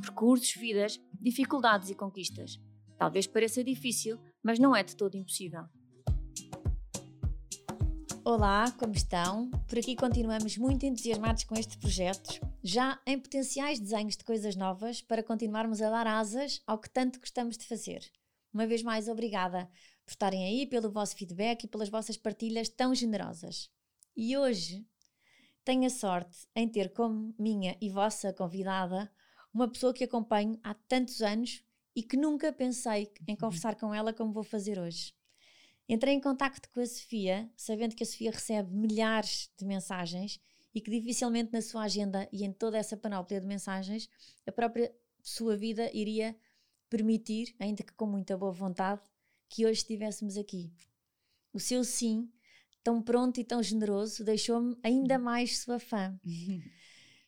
Percursos, vidas, dificuldades e conquistas. Talvez pareça difícil, mas não é de todo impossível. Olá, como estão? Por aqui continuamos muito entusiasmados com este projeto, já em potenciais desenhos de coisas novas para continuarmos a dar asas ao que tanto gostamos de fazer. Uma vez mais, obrigada por estarem aí, pelo vosso feedback e pelas vossas partilhas tão generosas. E hoje tenho a sorte em ter como minha e vossa convidada uma pessoa que acompanho há tantos anos e que nunca pensei em conversar com ela como vou fazer hoje. Entrei em contacto com a Sofia, sabendo que a Sofia recebe milhares de mensagens e que dificilmente na sua agenda e em toda essa panóplia de mensagens a própria sua vida iria permitir, ainda que com muita boa vontade, que hoje estivéssemos aqui. O seu sim, tão pronto e tão generoso, deixou-me ainda mais sua fã.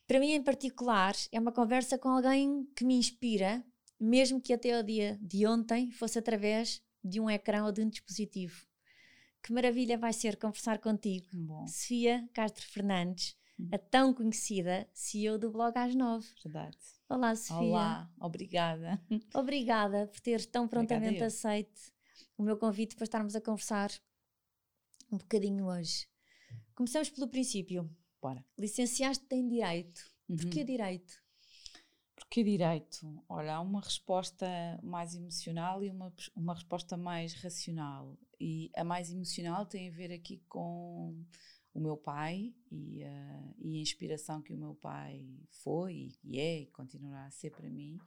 Para mim, em particular, é uma conversa com alguém que me inspira, mesmo que até o dia de ontem fosse através de um ecrã ou de um dispositivo. Que maravilha vai ser conversar contigo, Bom. Sofia Castro Fernandes, Uhum. a tão conhecida CEO do blog às nove. Verdade. Olá, Sofia. Olá, obrigada. Obrigada por teres tão prontamente aceito o meu convite para estarmos a conversar um bocadinho hoje. Começamos pelo princípio. Bora. Licenciaste em Direito. Uhum. Porquê Direito? Porque direito? Olha, há uma resposta mais emocional e uma, uma resposta mais racional. E a mais emocional tem a ver aqui com o meu pai e, a- e a inspiração que o meu pai foi e é e continuará a ser para mim.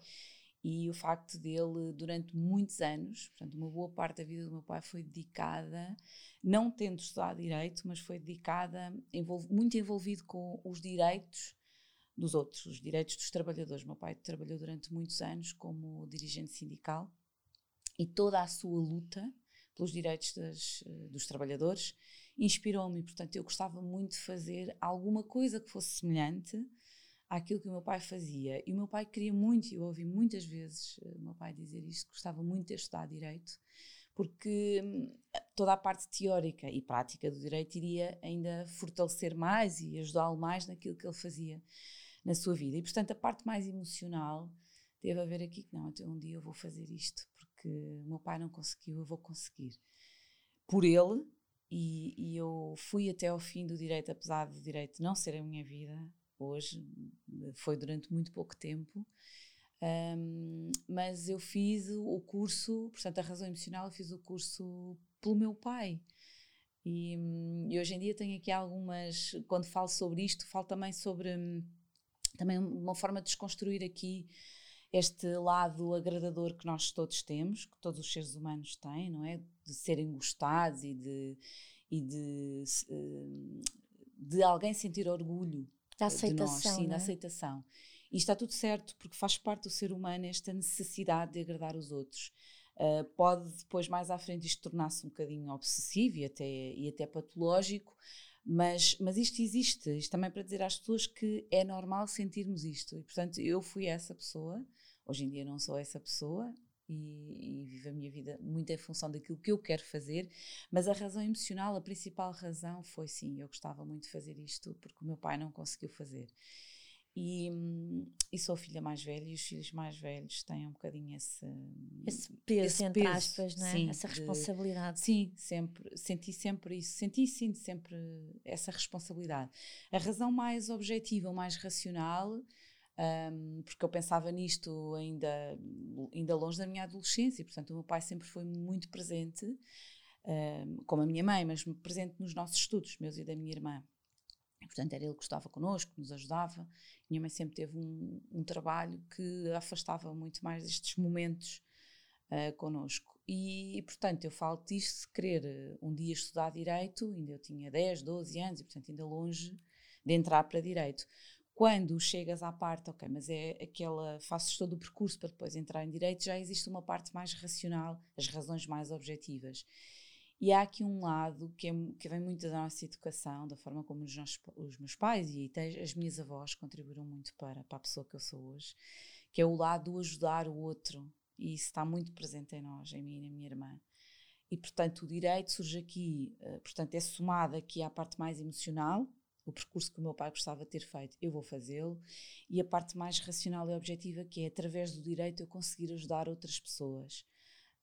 E o facto dele, durante muitos anos, portanto, uma boa parte da vida do meu pai foi dedicada, não tendo estudado direito, mas foi dedicada, envol- muito envolvido com os direitos dos outros, os direitos dos trabalhadores. Meu pai trabalhou durante muitos anos como dirigente sindical e toda a sua luta pelos direitos das, eh, dos trabalhadores inspirou-me. Portanto, eu gostava muito de fazer alguma coisa que fosse semelhante àquilo que o meu pai fazia. E o meu pai queria muito, e eu ouvi muitas vezes eh, o meu pai dizer isto, gostava muito de ter estudado direito, porque hum, toda a parte teórica e prática do direito iria ainda fortalecer mais e ajudá-lo mais naquilo que ele fazia na sua vida. E, portanto, a parte mais emocional teve a ver aqui que não, um dia eu vou fazer isto, porque o meu pai não conseguiu, eu vou conseguir. Por ele, e, e eu fui até ao fim do direito, apesar do direito não ser a minha vida hoje, foi durante muito pouco tempo. Hum, mas eu fiz o curso, portanto, a razão emocional, eu fiz o curso pelo meu pai. E, hum, e hoje em dia tenho aqui algumas, quando falo sobre isto, falo também sobre hum, também uma forma de desconstruir aqui este lado agradador que nós todos temos, que todos os seres humanos têm, não é? De serem gostados e de, e de, hum, de alguém sentir orgulho Da de nós, aceitação. sim, da é? aceitação. E está tudo certo, porque faz parte do ser humano esta necessidade de agradar os outros. Uh, pode depois, mais à frente, isto tornar-se um bocadinho obsessivo e até, e até patológico, mas, mas isto existe. Isto também para dizer às pessoas que é normal sentirmos isto. E, portanto, eu fui essa pessoa. Hoje em dia não sou essa pessoa e, e vivo a minha vida muito em função daquilo que eu quero fazer, mas a razão emocional, a principal razão foi sim, eu gostava muito de fazer isto porque o meu pai não conseguiu fazer. E, e sou a filha mais velha e os filhos mais velhos têm um bocadinho esse, Esse peso, esse entre peso, aspas, não é? sim, Essa de- responsabilidade. Sim, sempre, senti sempre isso, senti e sinto sempre essa responsabilidade. A razão mais objetiva, mais racional, hum, porque eu pensava nisto ainda, ainda longe da minha adolescência, e, portanto o meu pai sempre foi muito presente, hum, como a minha mãe, mas presente nos nossos estudos, meus e da minha irmã. Portanto, era ele que estava connosco, que nos ajudava. Minha mãe sempre teve um, um trabalho que afastava muito mais destes momentos uh, connosco. E, portanto, eu falo disto de querer eh, um dia estudar Direito, ainda eu tinha 10, 12 anos, e, portanto, ainda longe de entrar para Direito. Quando chegas à parte, ok, mas é aquela, fazes todo o percurso para depois entrar em direito, já existe uma parte mais racional, as razões mais objetivas. E há aqui um lado que, é, que vem muito da nossa educação, da forma como os, nossos, os meus pais e até as minhas avós contribuíram muito para, para a pessoa que eu sou hoje, que é o lado do ajudar o outro. E isso está muito presente em nós, em mim e na minha irmã. E, portanto, o direito surge aqui, uh, portanto, é somado aqui à parte mais emocional, o percurso que o meu pai gostava de ter feito, eu vou fazê-lo, e a parte mais racional e objetiva, que é através do direito eu conseguir ajudar outras pessoas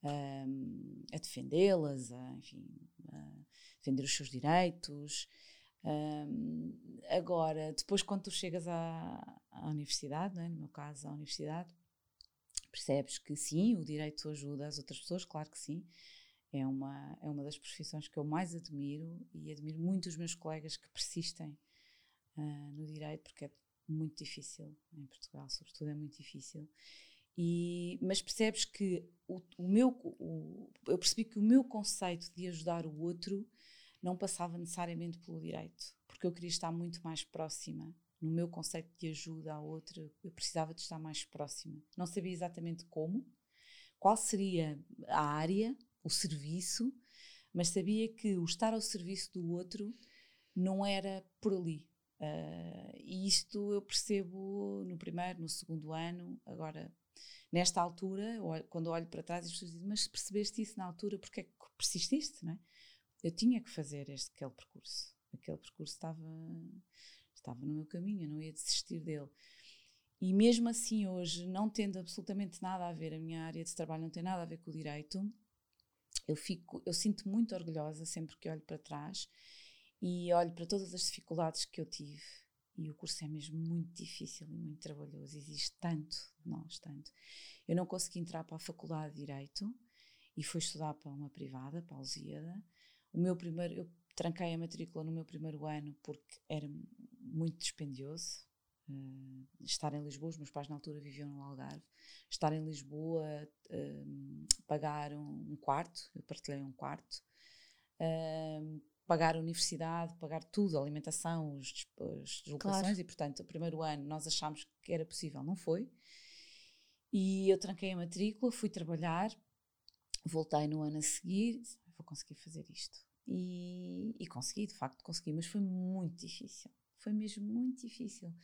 um, a defendê-las, a, enfim, a defender os seus direitos. Um, agora, depois, quando tu chegas à, à universidade, é? no meu caso, à universidade, percebes que sim, o direito ajuda as outras pessoas, claro que sim. É uma, é uma das profissões que eu mais admiro e admiro muito os meus colegas que persistem uh, no direito, porque é muito difícil em Portugal, sobretudo é muito difícil. E, mas percebes que o, o meu, o, eu percebi que o meu conceito de ajudar o outro não passava necessariamente pelo direito, porque eu queria estar muito mais próxima. No meu conceito de ajuda ao outro, eu precisava de estar mais próxima. Não sabia exatamente como, qual seria a área, o serviço, mas sabia que o estar ao serviço do outro não era por ali. Uh, e isto eu percebo no primeiro, no segundo ano, agora nesta altura, quando olho para trás, as pessoas dizem, mas percebeste isso na altura, porque é que persististe, não é? Eu tinha que fazer este, aquele percurso. Aquele percurso estava, estava no meu caminho, eu não ia desistir dele. E mesmo assim, hoje, não tendo absolutamente nada a ver, a minha área de trabalho não tem nada a ver com o direito, eu, fico, eu sinto muito orgulhosa sempre que olho para trás e olho para todas as dificuldades que eu tive e o curso é mesmo muito difícil e muito trabalhoso, exige tanto de nós, tanto. Eu não consegui entrar para a Faculdade de Direito e fui estudar para uma privada, para a Lusíada. O meu primeiro, eu tranquei a matrícula no meu primeiro ano porque era muito dispendioso. Uh, estar em Lisboa, os meus pais na altura viviam no Algarve, estar em Lisboa, uh, pagar um, quarto, eu partilhei um quarto, uh, pagar a universidade, pagar tudo, a alimentação, os, as deslocações, claro. e portanto, o primeiro ano nós achámos que era possível, não foi. E eu tranquei a matrícula, fui trabalhar, voltei no ano a seguir, vou conseguir fazer isto. E, e consegui, de facto, consegui, mas foi muito difícil. Foi mesmo muito difícil.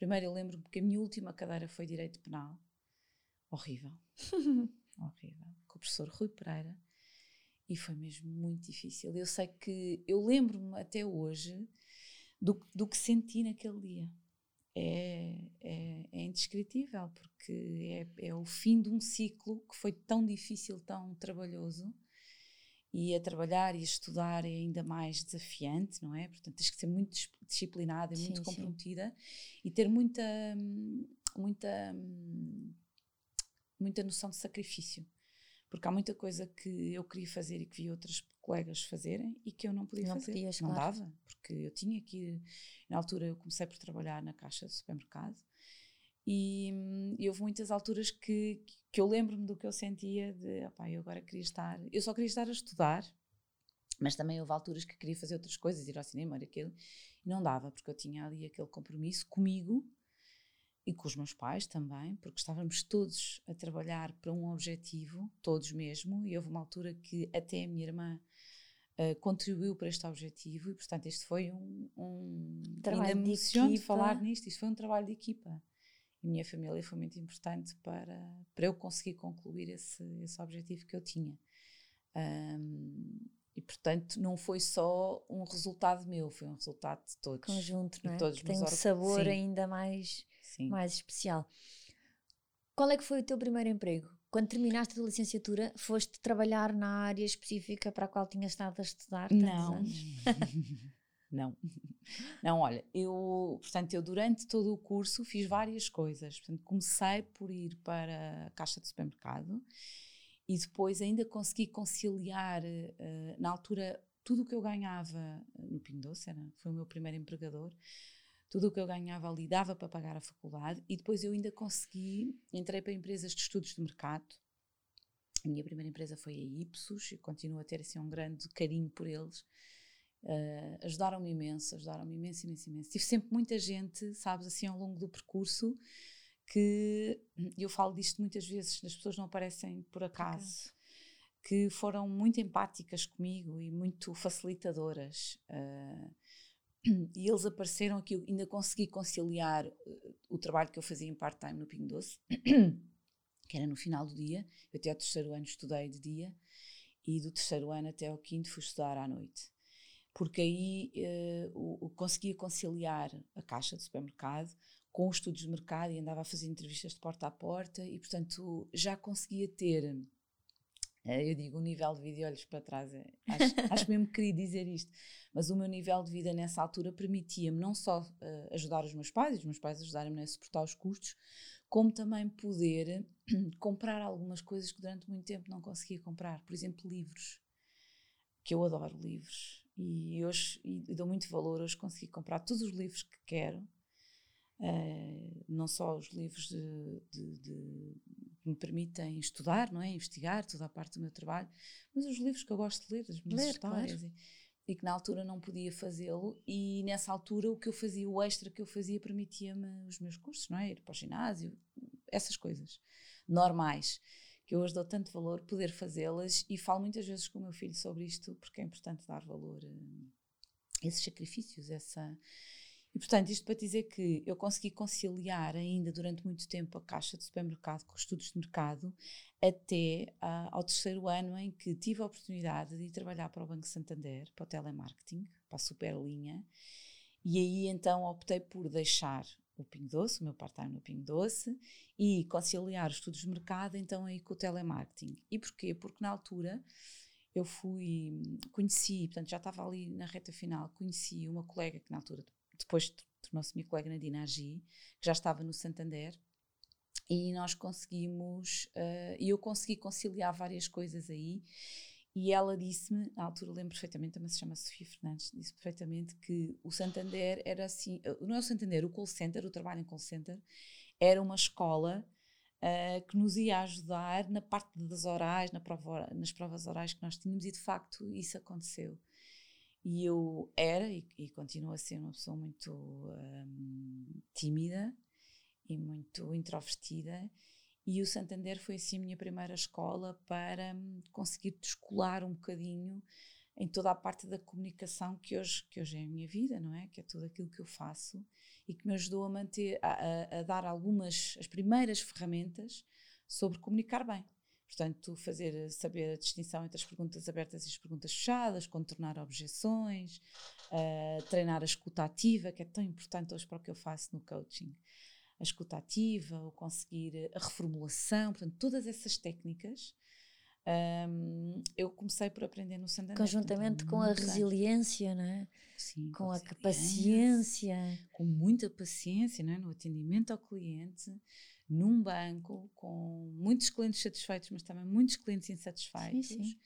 Primeiro, eu lembro-me que a minha última cadeira foi Direito Penal. Horrível. Horrível. Com o professor Rui Pereira e foi mesmo muito difícil. Eu sei que eu lembro-me até hoje do, do que senti naquele dia. É, é, é indescritível, porque é, é o fim de um ciclo que foi tão difícil, tão trabalhoso. E a trabalhar e a estudar é ainda mais desafiante, não é? Portanto, tens que ser muito disciplinada e sim, muito comprometida sim. e ter muita, muita, muita noção de sacrifício porque há muita coisa que eu queria fazer e que vi outras colegas fazerem e que eu não podia não fazer. Podias, não claro. dava, porque eu tinha que ir. Na altura eu comecei por trabalhar na caixa do supermercado e, e houve muitas alturas que, que eu lembro-me do que eu sentia de, opá, eu agora queria estar, eu só queria estar a estudar, mas também houve alturas que queria fazer outras coisas, ir ao cinema, aquilo, e não dava, porque eu tinha ali aquele compromisso comigo e com os meus pais também, porque estávamos todos a trabalhar para um objetivo, todos mesmo, e houve uma altura que até a minha irmã uh, contribuiu para este objetivo, e portanto este foi um, um trabalho de equipa. falar nisto, isto foi um trabalho de equipa. A minha família foi muito importante para, para eu conseguir concluir esse, esse objetivo que eu tinha. Um, e portanto não foi só um resultado meu, foi um resultado de todos. Conjunto, não é? Todos Tem um sabor Sim. ainda mais Sim. mais especial. Qual é que foi o teu primeiro emprego? Quando terminaste a licenciatura, foste trabalhar na área específica para a qual tinhas estado a estudar? Não. não. Não, olha, eu, portanto, eu durante todo o curso fiz várias coisas. Portanto, comecei por ir para a caixa de supermercado e depois ainda consegui conciliar, uh, na altura, tudo o que eu ganhava no Pingo Doce, era, foi o meu primeiro empregador, tudo o que eu ganhava ali dava para pagar a faculdade e depois eu ainda consegui, entrei para empresas de estudos de mercado. A minha primeira empresa foi a Ipsos e continuo a ter assim um grande carinho por eles. Uh, ajudaram-me imenso, ajudaram-me imenso, imenso, imenso. Tive sempre muita gente, sabes, assim ao longo do percurso, que eu falo disto muitas vezes, as pessoas não aparecem por acaso, okay. que foram muito empáticas comigo e muito facilitadoras. Uh, e eles apareceram aqui, eu ainda consegui conciliar uh, o trabalho que eu fazia em part-time no Pingo Doce, que era no final do dia. Eu até ao terceiro ano estudei de dia e do terceiro ano até ao quinto fui estudar à noite porque aí uh, o, o, conseguia conciliar a caixa de supermercado com os estudos de mercado e andava a fazer entrevistas de porta a porta e, portanto, já conseguia ter, uh, eu digo, um nível de vida, olhos para trás, é, acho, acho mesmo que queria dizer isto, mas o meu nível de vida nessa altura permitia-me não só uh, ajudar os meus pais, os meus pais ajudarem-me a suportar os custos, como também poder comprar algumas coisas que durante muito tempo não conseguia comprar, por exemplo, livros, que eu adoro livros e hoje e dou muito valor, hoje consegui comprar todos os livros que quero, uh, não só os livros de, de, de, que me permitem estudar, não é? investigar toda a parte do meu trabalho, mas os livros que eu gosto de ler, as minhas ler, histórias. Claro. E, e, que na altura não podia fazê-lo, e nessa altura o que eu fazia, o extra que eu fazia, permitia-me os meus cursos, não é? Ir para o ginásio, essas coisas normais que eu hoje dou tanto valor poder fazê-las e falo muitas vezes com o meu filho sobre isto porque é importante dar valor a esses sacrifícios, essa e portanto isto para dizer que eu consegui conciliar ainda durante muito tempo a caixa de supermercado com os estudos de mercado até uh, ao terceiro ano em que tive a oportunidade de ir trabalhar para o Banco Santander, para o telemarketing, para a Superlinha e aí então optei por deixar o Pingo Doce, o meu part-time no Pingo Doce, e conciliar os estudos de mercado, então aí com o telemarketing. E porquê? Porque na altura eu fui, conheci, portanto já estava ali na reta final, conheci uma colega que na altura, depois tornou-se minha colega Nadina Agi, que já estava no Santander, e nós conseguimos, uh, e eu consegui conciliar várias coisas aí, e ela disse-me, na altura lembro perfeitamente, também se chama Sofia Fernandes, disse perfeitamente que o Santander era assim, eh, não é o Santander, o call center, o trabalho em call center, era uma escola uh, que nos ia ajudar na parte das orais, na prova, nas provas orais que nós tínhamos e de facto isso aconteceu. E eu era e, e continuo a ser uma pessoa muito um, tímida e muito introvertida e o Santander foi assim a minha primeira escola para hum, conseguir descolar um bocadinho em toda a parte da comunicação que hoje, que hoje é a minha vida, não é? Que é tudo aquilo que eu faço e que me ajudou a manter, a, a, dar algumas, as primeiras ferramentas sobre comunicar bem. Portanto, fazer saber a distinção entre as perguntas abertas e as perguntas fechadas, contornar objeções, uh, treinar a escuta ativa, que é tão importante hoje para o que eu faço no coaching a escuta ativa, o conseguir a reformulação, portanto, todas essas técnicas um, eu comecei por aprender no Santander. Conjuntamente com a resiliência, não é? Sim, com, com a paciência. Com muita paciência, não é? No atendimento ao cliente, num banco, com muitos clientes satisfeitos, mas também muitos clientes insatisfeitos. Sim, sim.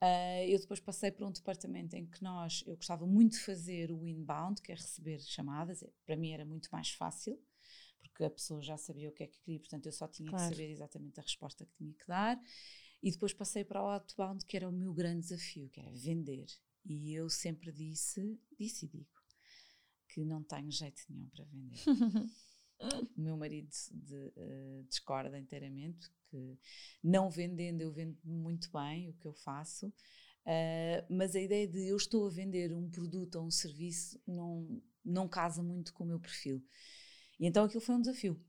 Uh, eu depois passei para um departamento em que nós, eu gostava muito de fazer o inbound, que é receber chamadas, para mim era muito mais fácil porque a pessoa já sabia o que é que queria, portanto eu só tinha claro. que saber exatamente a resposta que tinha que dar. E depois passei para o outbound, que era o meu grande desafio, que era vender. E eu sempre disse, disse e digo, que não tenho jeito nenhum para vender. o meu marido de, uh, discorda inteiramente, que não vendendo eu vendo muito bem o que eu faço, uh, mas a ideia de eu estou a vender um produto ou um serviço não, não casa muito com o meu perfil. Então aquilo foi um desafio.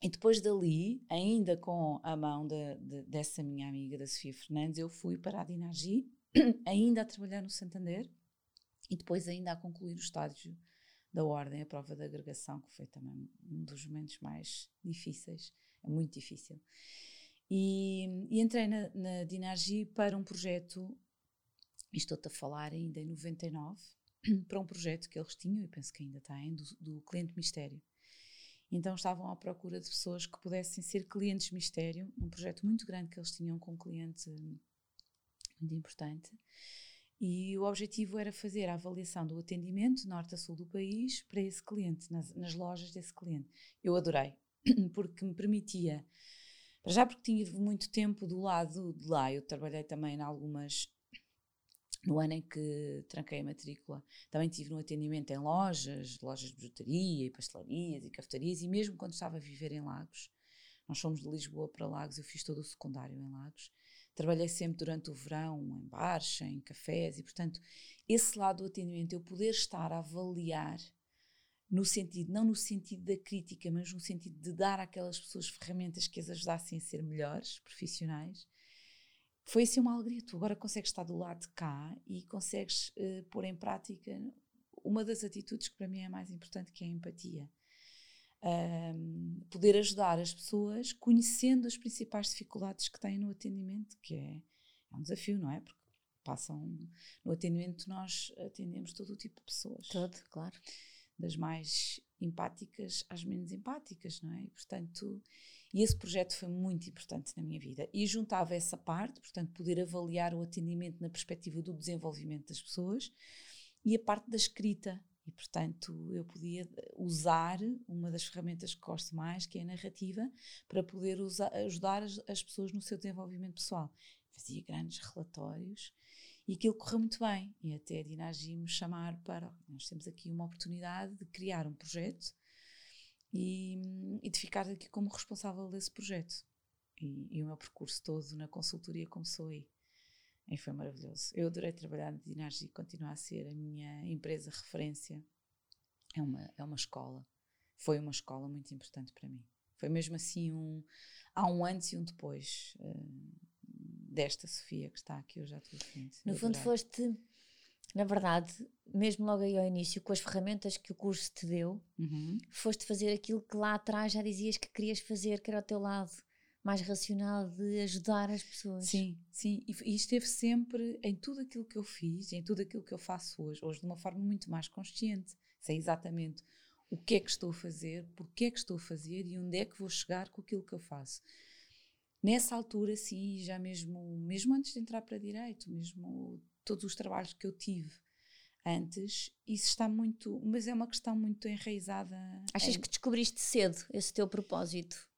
E depois dali, ainda com a mão de, de, dessa minha amiga, da Sofia Fernandes, eu fui para a Dinagi, ainda a trabalhar no Santander e depois ainda a concluir o estágio da ordem, a prova de agregação, que foi também um dos momentos mais difíceis, é muito difícil. E, e entrei na, na para um projeto, estou-te a falar ainda em 99, para um projeto que eles tinham, e penso que ainda têm, do, do cliente mistério. Então estavam à procura de pessoas que pudessem ser clientes mistério, um projeto muito grande que eles tinham com um cliente muito importante. E o objetivo era fazer a avaliação do atendimento norte a sul do país para esse cliente, nas, nas lojas desse cliente. Eu adorei, porque me permitia, já porque tinha muito tempo do lado de lá, eu trabalhei também em algumas no ano em que tranquei a matrícula, também tive no atendimento em lojas, lojas de bijutaria e pastelarias e cafetarias, e mesmo quando estava a viver em Lagos, nós fomos de Lisboa para Lagos, eu fiz todo o secundário em Lagos, trabalhei sempre durante o verão em bares, em cafés, e portanto, esse lado do atendimento, eu poder estar a avaliar no sentido, não no sentido da crítica, mas no sentido de dar àquelas pessoas ferramentas que as ajudassem a ser melhores profissionais, foi assim uma alegria. Tu agora consegues estar do lado de cá e consegues uh, pôr em prática uma das atitudes que para mim é mais importante, que é a empatia. Um, poder ajudar as pessoas conhecendo as principais dificuldades que têm no atendimento, que é, é um desafio, não é? Porque passam no atendimento, nós atendemos todo o tipo de pessoas. Todo, claro. Das mais empáticas às menos empáticas, não é? E, portanto, e esse projeto foi muito importante na minha vida. E juntava essa parte, portanto, poder avaliar o atendimento na perspectiva do desenvolvimento das pessoas e a parte da escrita. E, portanto, eu podia usar uma das ferramentas que gosto mais, que é a narrativa, para poder usar, ajudar as, as pessoas no seu desenvolvimento pessoal. Fazia grandes relatórios e aquilo correu muito bem. E até a Dinagi me chamar para. Nós temos aqui uma oportunidade de criar um projeto e, e de ficar aqui como responsável desse projeto. E, e, o meu percurso todo na consultoria começou aí. E foi maravilhoso. Eu adorei trabalhar na Dinargi e continua a ser a minha empresa referência. É uma, é uma escola. Foi uma escola muito importante para mim. Foi mesmo assim um. Há um antes e um depois uh, desta Sofia que está aqui hoje à tua frente. No fundo, foste na verdade, mesmo logo aí ao início, com as ferramentas que o curso te deu, uhum. foste fazer aquilo que lá atrás já dizias que querias fazer, que era o teu lado mais racional de ajudar as pessoas. Sim, sim. E, esteve sempre em tudo aquilo que eu fiz, em tudo aquilo que eu faço hoje, hoje de uma forma muito mais consciente. Sei exatamente o que é que estou a fazer, porque é que estou a fazer e onde é que vou chegar com aquilo que eu faço. Nessa altura, sim, já mesmo, mesmo antes de entrar para direito, mesmo todos os trabalhos que eu tive antes, isso está muito. Mas é uma questão muito enraizada. Achas em... que descobriste cedo esse teu propósito?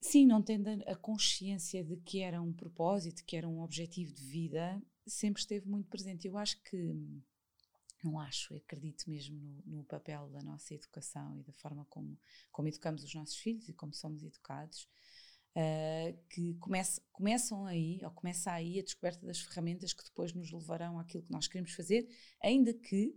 Sim, não tendo a consciência de que era um propósito, que era um objetivo de vida, sempre esteve muito presente. Eu acho que. Não acho, acredito mesmo no, no papel da nossa educação e da forma como, como educamos os nossos filhos e como somos educados uh, que comece, começam aí, ou começa aí a descoberta das ferramentas que depois nos levarão àquilo que nós queremos fazer, ainda que,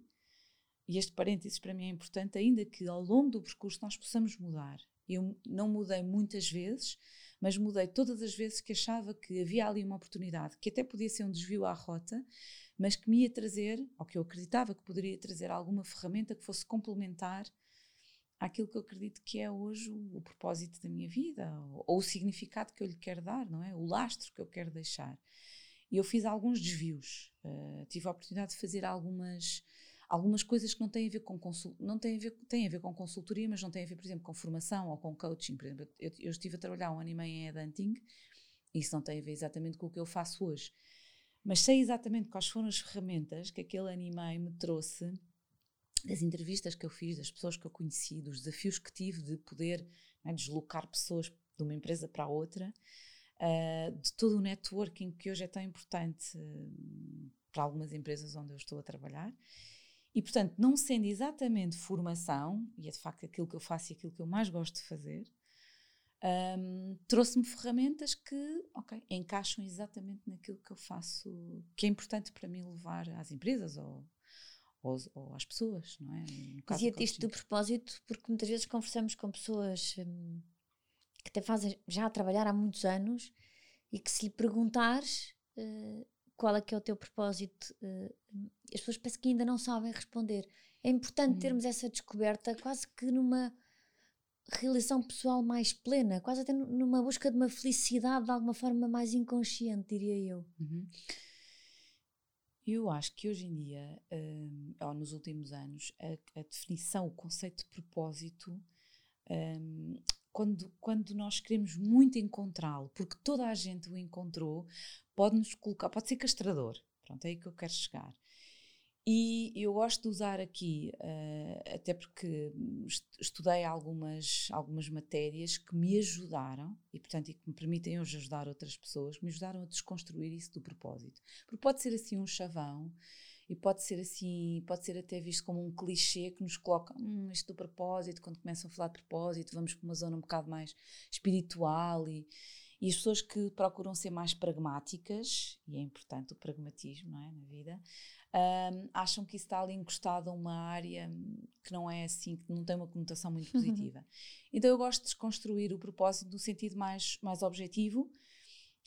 e este parênteses para mim é importante, ainda que ao longo do percurso nós possamos mudar. Eu não mudei muitas vezes, mas mudei todas as vezes que achava que havia ali uma oportunidade, que até podia ser um desvio à rota, mas que me ia trazer, ou que eu acreditava que poderia trazer alguma ferramenta que fosse complementar àquilo que eu acredito que é hoje o, o propósito da minha vida, ou, ou, o significado que eu lhe quero dar, não é? O lastro que eu quero deixar. E eu fiz alguns desvios, uh, tive a oportunidade de fazer algumas algumas coisas que não têm a ver com consul, não têm a ver têm a ver com consultoria, mas não têm a ver, por exemplo, com formação ou com coaching. Por exemplo, eu, eu estive a trabalhar um ano e meio em isso não tem a ver exatamente com o que eu faço hoje. Mas sei exatamente quais foram as ferramentas que aquele ano e meio me trouxe das entrevistas que eu fiz, das pessoas que eu conheci, dos desafios que tive de poder é, deslocar pessoas de uma empresa para outra, uh, de todo o networking que hoje é tão importante uh, para algumas empresas onde eu estou a trabalhar. E, portanto, não sendo exatamente formação, e é de facto aquilo que eu faço e aquilo que eu mais gosto de fazer, um, trouxe-me ferramentas que, ok, encaixam exatamente naquilo que eu faço, que é importante para mim levar às empresas ou ou, ou às pessoas, não é? Dizia-te isto do propósito porque muitas vezes conversamos com pessoas hum, que até fazem já a trabalhar há muitos anos e que se lhe perguntares uh, qual é que é o teu propósito, uh, as pessoas parece que ainda não sabem responder. É importante hum. termos essa descoberta quase que numa realização pessoal mais plena, quase até numa busca de uma felicidade de alguma forma mais inconsciente, diria eu. Uhum. Eu acho que hoje em dia, um, ou nos últimos anos, a, a, definição, o conceito de propósito, um, quando, quando nós queremos muito encontrá-lo, porque toda a gente o encontrou, pode nos colocar, pode ser castrador. Pronto, é aí que eu quero chegar. E eu gosto de usar aqui, uh, até porque estudei algumas, algumas matérias que me ajudaram e, portanto, e que me permitem hoje ajudar outras pessoas, que me ajudaram a desconstruir isso do propósito. Porque pode ser assim um chavão e pode ser assim, pode ser até visto como um clichê que nos coloca hum, isto do propósito, quando começam a falar de propósito, vamos para uma zona um bocado mais espiritual e, e as pessoas que procuram ser mais pragmáticas, e é importante o pragmatismo não é, na vida, um, acham que isso está ali encostado a uma área que não é assim, que não tem uma conotação muito positiva. então eu gosto de desconstruir o propósito no sentido mais, mais objetivo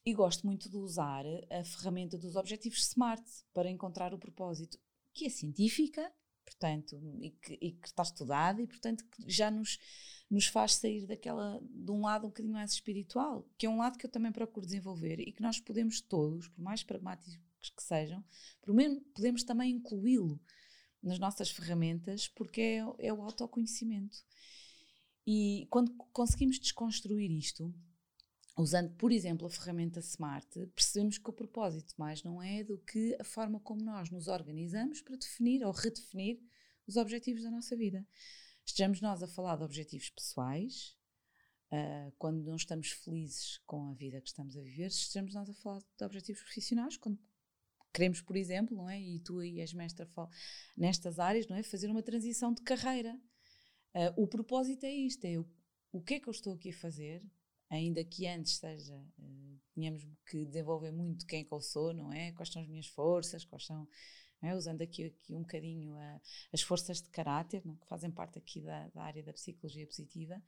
e gosto muito de usar a ferramenta dos objetivos SMART para encontrar o propósito, que é científica, portanto, e que, e que está estudada e, portanto, que já nos, nos faz sair daquela, de um lado um bocadinho mais espiritual, que é um lado que eu também procuro desenvolver e que nós podemos todos, por mais pragmáticos que sejam, podemos também incluí-lo nas nossas ferramentas, porque é, é o autoconhecimento. E quando conseguimos desconstruir isto, usando, por exemplo, a ferramenta Smart, percebemos que o propósito mais não é do que a forma como nós nos organizamos para definir ou redefinir os objetivos da nossa vida. Estejamos nós a falar de objetivos pessoais, uh, quando não estamos felizes com a vida que estamos a viver, estejamos nós a falar de objetivos profissionais, quando queremos, por exemplo, não é? E tu aí és mestra nestas áreas, não é? Fazer uma transição de carreira. Uh, o propósito é isto: é o, o que é que eu estou aqui a fazer, ainda que antes seja, uh, tínhamos que desenvolver muito quem é que eu sou, não é? Quais são as minhas forças, quais são. É? Usando aqui, aqui um bocadinho uh, as forças de caráter, é? que fazem parte aqui da, da área da psicologia positiva,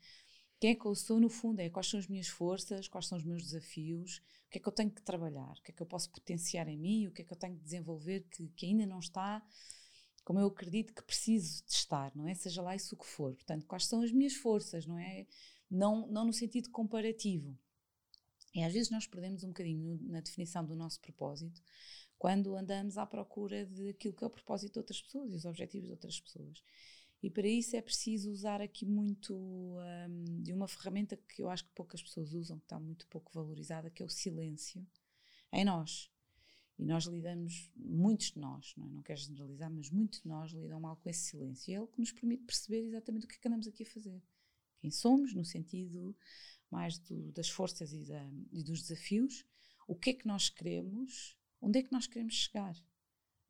quem é que eu sou, no fundo, é quais são as minhas forças, quais são os meus desafios, o que é que eu tenho que trabalhar, o que é que eu posso potenciar em mim, o que é que eu tenho que desenvolver que, que ainda não está como eu acredito que preciso de estar, não é? Seja lá isso o que for. Portanto, quais são as minhas forças, não é? Não, não no sentido comparativo. E às vezes nós perdemos um bocadinho na definição do nosso propósito quando andamos à procura daquilo que é o propósito de outras pessoas e os objetivos de outras pessoas. E para isso é preciso usar aqui muito um, de uma ferramenta que eu acho que poucas pessoas usam, que está muito pouco valorizada, que é o silêncio em nós. E nós lidamos, muitos de nós, não, é? não quero generalizar, mas muitos de nós lidam mal com esse silêncio. E é ele que nos permite perceber exatamente o que é que andamos aqui a fazer. Quem somos, no sentido mais do, das forças e, da, e, dos desafios, o que é que nós queremos, onde é que nós queremos chegar,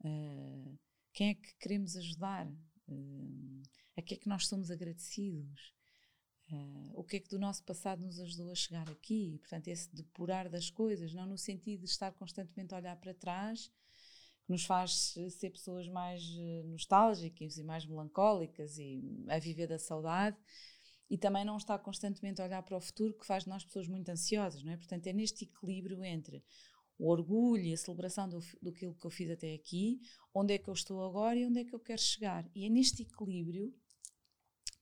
uh, quem é que queremos ajudar, Uh, a que é que nós somos agradecidos? Uh, o que é que do nosso passado nos ajudou a chegar aqui? Portanto, esse depurar das coisas, não no sentido de estar constantemente a olhar para trás, que nos faz ser pessoas mais uh, nostálgicas e mais melancólicas e a viver da saudade, e também não estar constantemente a olhar para o futuro, que faz de nós pessoas muito ansiosas, não é? Portanto, é neste equilíbrio entre o orgulho e a celebração do, do que eu fiz até aqui, onde é que eu estou agora e onde é que eu quero chegar. E é neste equilíbrio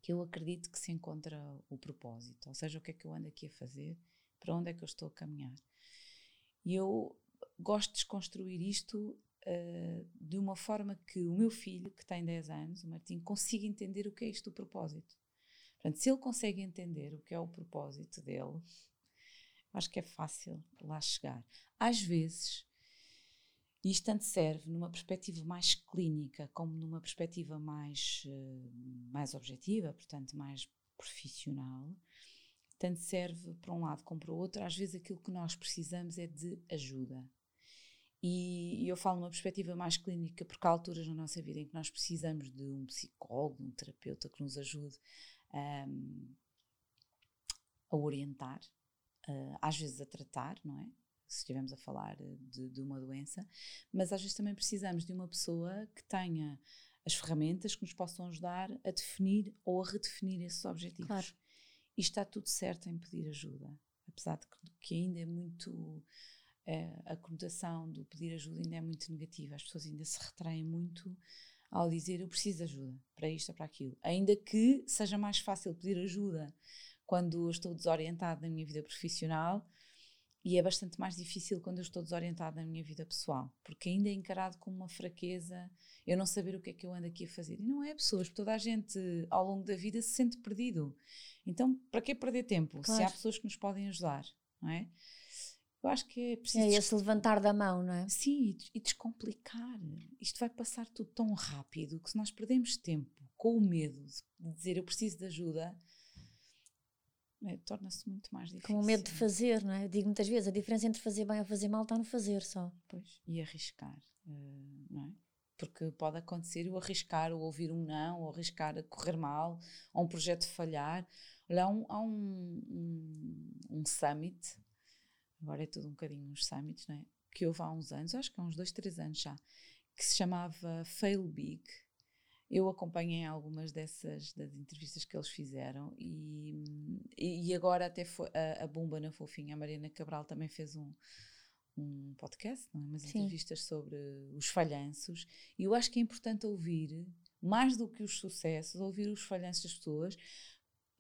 que eu acredito que se encontra o propósito, ou seja, o que é que eu ando aqui a fazer, para onde é que eu estou a caminhar. E eu gosto de desconstruir isto uh, de uma forma que o meu filho, que tem 10 anos, o Martim, consiga entender o que é isto do propósito. Portanto, se ele consegue entender o que é o propósito dele, acho que é fácil lá chegar. Às vezes, isto tanto serve numa perspectiva mais clínica como numa perspectiva mais, uh, mais objetiva, portanto, mais profissional. Tanto serve para um lado como para o outro. Às vezes, aquilo que nós precisamos é de ajuda. E eu falo numa perspectiva mais clínica, porque há alturas na nossa vida em que nós precisamos de um psicólogo, um terapeuta que nos ajude um, a orientar, uh, às vezes a tratar, não é? Se estivermos a falar de, de, uma doença, mas às vezes também precisamos de uma pessoa que tenha as ferramentas que nos possam ajudar a definir ou a redefinir esses objetivos. Claro. E está tudo certo em pedir ajuda, apesar de que, ainda é muito. É, a conotação do pedir ajuda ainda é muito negativa, as pessoas ainda se retraem muito ao dizer eu preciso de ajuda para isto ou para aquilo. Ainda que seja mais fácil pedir ajuda quando estou desorientada na minha vida profissional e é bastante mais difícil quando eu estou desorientada na minha vida pessoal, porque ainda é encarado como uma fraqueza eu não saber o que é que eu ando aqui a fazer. E não é pessoas, toda a gente ao longo da vida se sente perdido. Então, para que perder tempo claro. se há pessoas que nos podem ajudar, não é? Eu acho que é preciso. É esse levantar da mão, não é? Sim, e descomplicar. Isto vai passar tudo tão rápido que se nós perdemos tempo com o medo de dizer eu preciso de ajuda, é, torna-se muito mais difícil. Com o medo de fazer, não é? Eu digo muitas vezes, a diferença entre fazer bem ou fazer mal está no fazer só. Pois, e arriscar, uh, não é? Porque pode acontecer o arriscar, ou ouvir um não, ou arriscar a correr mal, ou um projeto falhar. Olha, há um, há um, um, um summit, agora é tudo um bocadinho uns summits, não é? Que houve há uns anos, acho que há uns dois, três anos já, que se chamava Fail Big eu acompanhei algumas dessas das entrevistas que eles fizeram e, e agora até foi, a, a Bumba na Fofinha, a Mariana Cabral também fez um, um podcast, não é? umas Sim. entrevistas sobre os falhanços e eu acho que é importante ouvir, mais do que os sucessos, ouvir os falhanços das pessoas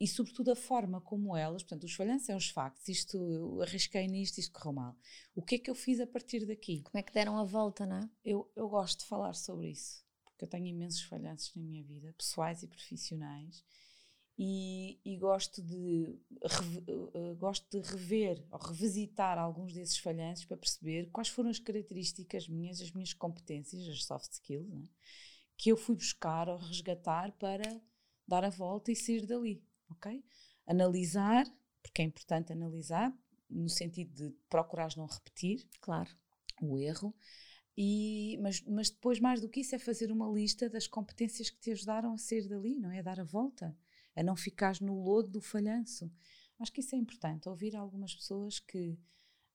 e sobretudo a forma como elas, portanto os falhanços são os factos, isto, eu arrisquei nisto, isto correu mal. O que é que eu fiz a partir daqui? Como é que deram a volta, não é? Eu, eu gosto de falar sobre isso porque eu tenho imensos falhanços na minha vida, pessoais e profissionais, e, e gosto, de uh, gosto de rever ou revisitar alguns desses falhanços para perceber quais foram as características minhas, as minhas competências, as soft skills, né, que eu fui buscar ou resgatar para dar a volta e sair dali, ok? Analisar, porque é importante analisar, no sentido de procurar não repetir, claro, o erro, e, mas, mas depois, mais do que isso, é fazer uma lista das competências que te ajudaram a sair dali, não é? A dar a volta, a não ficares no lodo do falhanço. Acho que isso é importante, ouvir algumas pessoas que,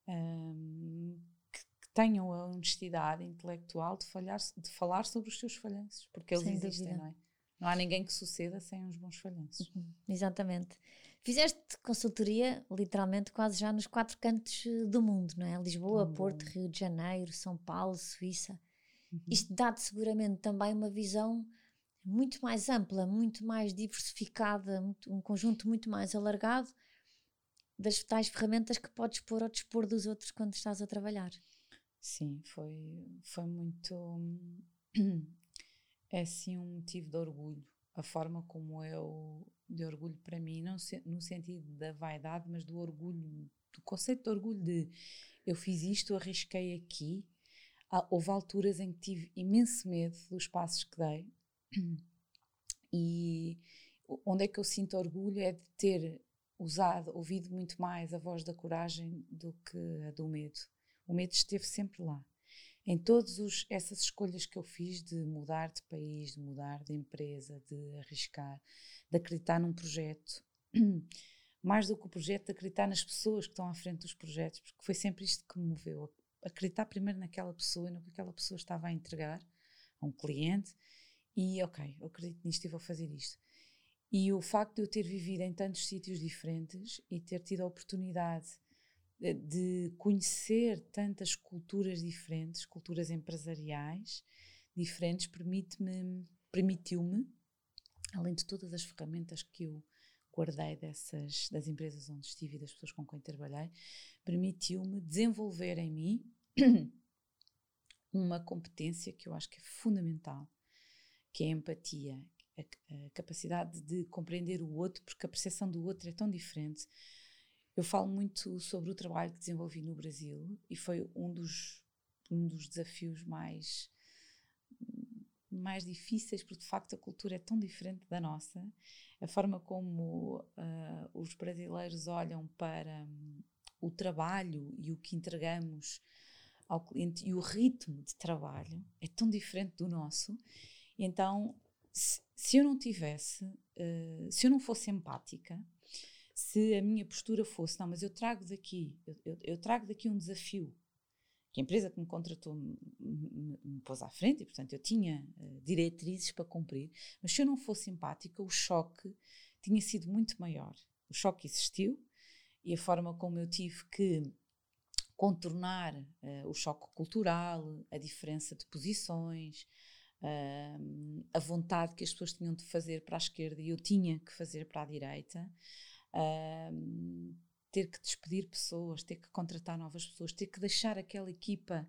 hum, que, que, tenham a honestidade intelectual de, falhar, de falar sobre os seus falhanços, porque eles Sem existem, dúvida. não é? Não há ninguém que suceda sem uns bons falhanços. Uhum, exatamente. Fizeste consultoria, literalmente, quase já nos quatro cantos eh, do mundo, não é? Lisboa, oh. Porto, Rio de Janeiro, São Paulo, Suíça. Uhum. Isto dá-te seguramente também uma visão muito mais ampla, muito mais diversificada, muito, um conjunto muito mais alargado das tais ferramentas que podes pôr ao dispor dos outros quando estás a trabalhar. Sim, foi, foi muito. É sim um motivo de orgulho. A forma como eu de orgulho para mim, não se, no sentido da vaidade, mas do orgulho, do conceito de orgulho de eu fiz isto, arrisquei aqui. Houve alturas em que tive imenso medo dos passos que dei. E onde é que eu sinto orgulho é de ter usado, ouvido muito mais a voz da coragem do que a do medo. O medo esteve sempre lá. Em todas essas escolhas que eu fiz de mudar de país, de mudar de empresa, de arriscar, de acreditar num projeto, mais do que o projeto, de acreditar nas pessoas que estão à frente dos projetos, porque foi sempre isto que me moveu. Acreditar primeiro naquela pessoa e no que aquela pessoa estava a entregar a um cliente e, ok, eu acredito nisto e vou fazer isto. E o facto de eu ter vivido em tantos sítios diferentes e ter tido a oportunidade de, de conhecer tantas culturas diferentes, culturas empresariais diferentes, permite-me, permitiu-me além de todas as ferramentas que eu guardei dessas, das empresas onde estive e das pessoas com quem trabalhei, permitiu-me desenvolver em mim uma competência que eu acho que é fundamental, que é a empatia, a, a, capacidade de compreender o outro, porque a percepção do outro é tão diferente. Eu falo muito sobre o trabalho que desenvolvi no Brasil e foi um dos, um dos desafios mais mais difíceis, porque de facto a cultura é tão diferente da nossa, a forma como uh, os brasileiros olham para um, o trabalho e o que entregamos ao cliente e o ritmo de trabalho é tão diferente do nosso. Então, se, se eu não tivesse, uh, se eu não fosse empática, se a minha postura fosse, não, mas eu trago daqui, eu, eu, eu trago daqui um desafio que a empresa que me contratou me, me, me pôs à frente e, portanto, eu tinha uh, diretrizes para cumprir, mas se eu não fosse simpática, o choque tinha sido muito maior. O choque existiu e a forma como eu tive que contornar uh, o choque cultural, a diferença de posições, uh, a vontade que as pessoas tinham de fazer para a esquerda e eu tinha que fazer para a direita. Uh, ter que despedir pessoas, ter que contratar novas pessoas, ter que deixar aquela equipa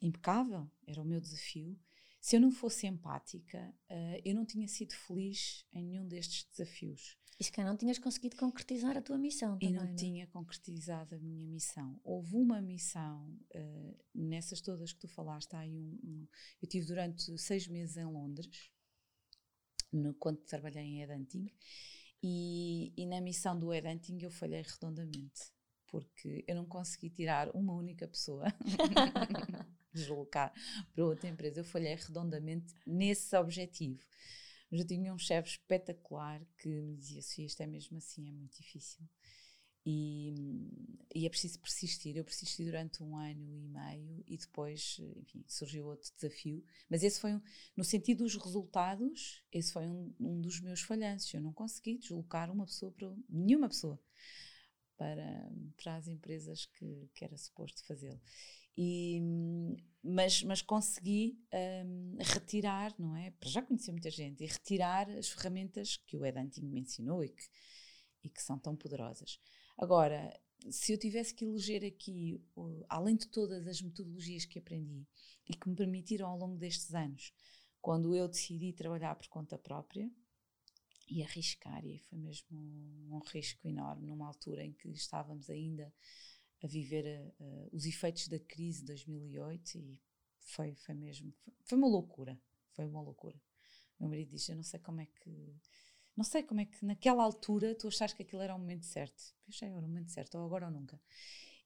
impecável, era o meu desafio, Se eu não fosse empática, uh, eu não tinha sido feliz em nenhum destes desafios. E se calhar não tinhas conseguido concretizar a tua missão também, E não, não? É? tinha concretizado a minha missão. Houve uma missão, uh, nessas todas que tu falaste, há um, um, eu tive durante seis meses em Londres, no, quando trabalhei em Edanting, e, e na missão do Edanting eu falhei redondamente, porque eu não consegui tirar uma única pessoa deslocar para outra empresa. Eu falhei redondamente nesse objetivo. Mas eu tinha um chefe espetacular que me dizia: se isto é mesmo assim, é muito difícil. E, e, é preciso persistir. Eu persisti durante um ano e meio e depois, enfim, surgiu outro desafio. Mas esse foi, um, no sentido dos resultados, esse foi um, um, dos meus falhanços. Eu não consegui deslocar uma pessoa para nenhuma pessoa para, para as empresas que, que era suposto fazê-lo. E, mas, mas consegui um, retirar, não é? Para já conhecer muita gente e retirar as ferramentas que o Edanting me ensinou e que, e que são tão poderosas. Agora, se eu tivesse que eleger aqui, além de todas as metodologias que aprendi e que me permitiram ao longo destes anos, quando eu decidi trabalhar por conta própria e arriscar, e foi mesmo um, um risco enorme, numa altura em que estávamos ainda a viver uh, os efeitos da crise de 2008 e foi, foi mesmo, foi, foi, uma loucura, foi uma loucura. Meu marido diz, eu não sei como é que, não sei como é que naquela altura tu achaste que aquilo era o momento certo. Eu achei, era o momento certo, ou agora ou nunca.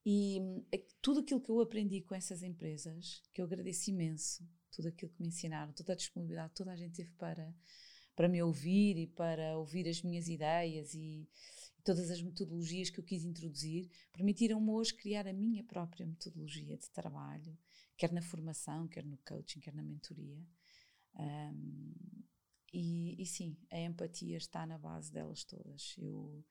E é, tudo aquilo que eu aprendi com essas empresas, que eu agradeço imenso, tudo aquilo que me ensinaram, toda a disponibilidade, toda a gente teve para, para me ouvir e para ouvir as minhas ideias e todas as metodologias que eu quis introduzir permitiram-me hoje criar a minha própria metodologia de trabalho, quer na formação, quer no coaching, quer na mentoria. Um, e, e, sim, a empatia está na base delas todas. Eu,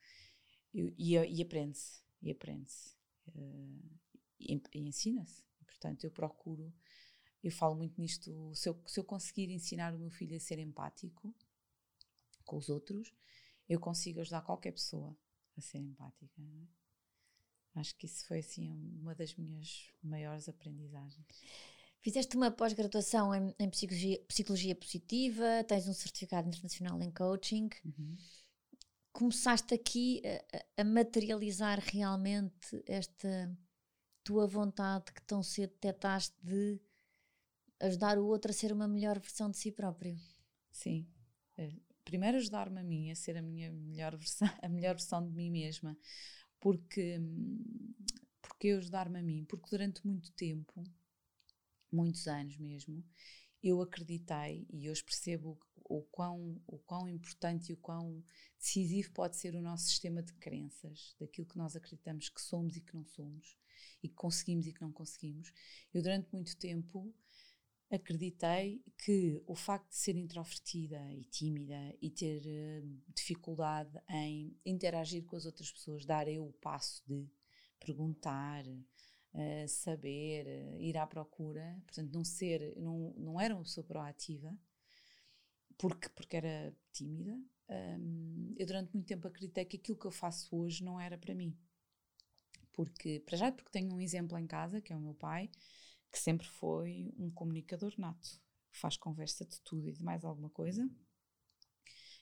eu e, aprende-se, e aprende-se, uh, e, e ensina-se. Portanto, eu procuro, eu falo muito nisto, se eu, se eu conseguir ensinar o meu filho a ser empático com os outros, eu consigo ajudar qualquer pessoa a ser empática. É? Acho que isso foi assim uma das minhas maiores aprendizagens. Fizeste uma pós-graduação em, em psicologia, psicologia, positiva, tens um certificado internacional em coaching. Uhum. Começaste aqui a, a, materializar realmente esta tua vontade que tão cedo detectaste de ajudar o outro a ser uma melhor versão de si próprio. Sim, é, primeiro ajudar-me a mim a ser a minha melhor versão, a melhor versão de mim mesma, porque porque ajudar-me a mim, porque durante muito tempo, muitos anos mesmo, eu acreditei e hoje percebo o quão, o quão importante e o quão decisivo pode ser o nosso sistema de crenças, daquilo que nós acreditamos que somos e que não somos, e que conseguimos e que não conseguimos. Eu, durante muito tempo, acreditei que o facto de ser introvertida e tímida e ter uh, dificuldade em interagir com as outras pessoas, dar eu o passo de perguntar, uh, saber, uh, ir à procura, portanto, não ser, não, não era uma pessoa proativa, porque, porque era tímida. Um, eu durante muito tempo acreditei que aquilo que eu faço hoje não era para mim. Porque, para já, porque tenho um exemplo em casa, que é o meu pai, que sempre foi um comunicador nato, faz conversa de tudo e de mais alguma coisa,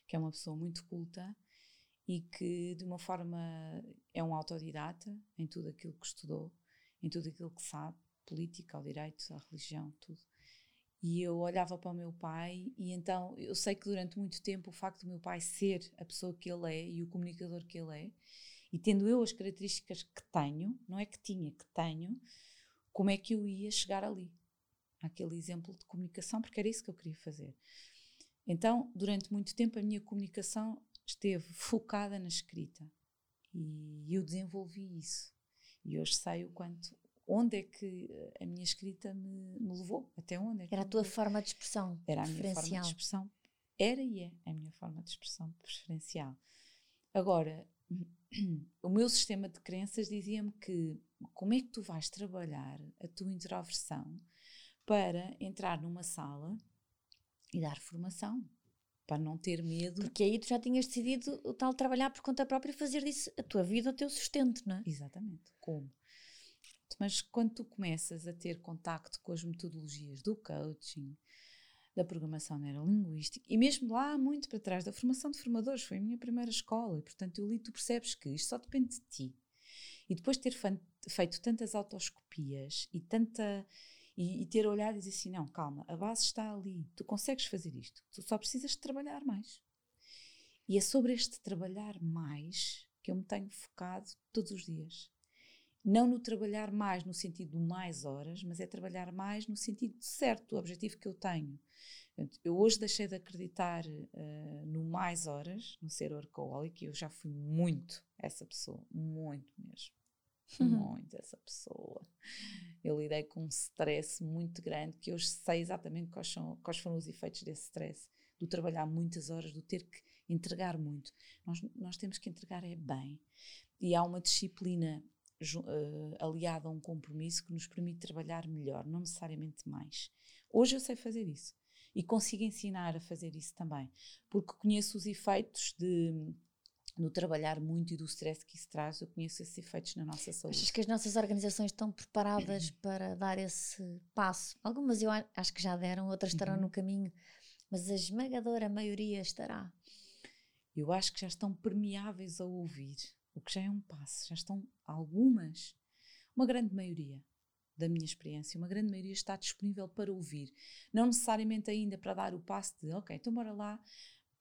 que é uma pessoa muito culta e que de uma forma é um autodidata em tudo aquilo que estudou, em tudo aquilo que sabe, política, ao direito, à religião, tudo. E eu olhava para o meu pai e então eu sei que durante muito tempo o facto do meu pai ser a pessoa que ele é e o comunicador que ele é, e tendo eu as características que tenho, não é que tinha, que tenho, como é que eu ia chegar ali, aquele exemplo de comunicação, porque era isso que eu queria fazer. Então, durante muito tempo, a minha comunicação esteve focada na escrita e eu desenvolvi isso. E hoje sei o quanto, onde é que a minha escrita me, me levou, até onde. É era a tua forma de expressão Era a minha forma de expressão. Era e é a minha forma de expressão preferencial. Agora, o meu sistema de crenças dizia-me que como é que tu vais trabalhar a tua introversão para entrar numa sala e dar formação, para não ter medo. Porque aí tu já tinhas decidido o tal trabalhar por conta própria e fazer disso a tua vida, o teu sustento, não é? Exatamente. Como? Mas quando tu começas a ter contacto com as metodologias do coaching, da programação neurolinguística e mesmo lá muito para trás da formação de formadores, foi a minha primeira escola e portanto eu li, tu percebes que isto só depende de ti. E depois de ter feito tantas autoscopias e tanta e, e, ter olhado e dizer assim, não, calma, a base está ali, tu consegues fazer isto, tu só precisas de trabalhar mais. E é sobre este trabalhar mais que eu me tenho focado todos os dias. Não no trabalhar mais no sentido de mais horas, mas é trabalhar mais no sentido certo do objetivo que eu tenho. Eu hoje deixei de acreditar uh, no mais horas, no ser workaholic, e eu já fui muito essa pessoa, muito mesmo. Uhum. Muito essa pessoa. Eu lidei com um stress muito grande que hoje sei exatamente quais, são, quais foram os efeitos desse stress, do trabalhar muitas horas, do ter que entregar muito. Nós, nós temos que entregar é bem. E há uma disciplina uh, aliada a um compromisso que nos permite trabalhar melhor, não necessariamente mais. Hoje eu sei fazer isso e consigo ensinar a fazer isso também, porque conheço os efeitos de no trabalhar muito e do stress que isso traz, eu conheço esses efeitos na nossa saúde. Achas que as nossas organizações estão preparadas para dar esse passo? Algumas eu acho que já deram, outras estarão uhum. no caminho, mas a esmagadora maioria estará. Eu acho que já estão permeáveis a ouvir, o que já é um passo. Já estão algumas, uma grande maioria da minha experiência, uma grande maioria está disponível para ouvir. Não necessariamente ainda para dar o passo de, ok, então bora lá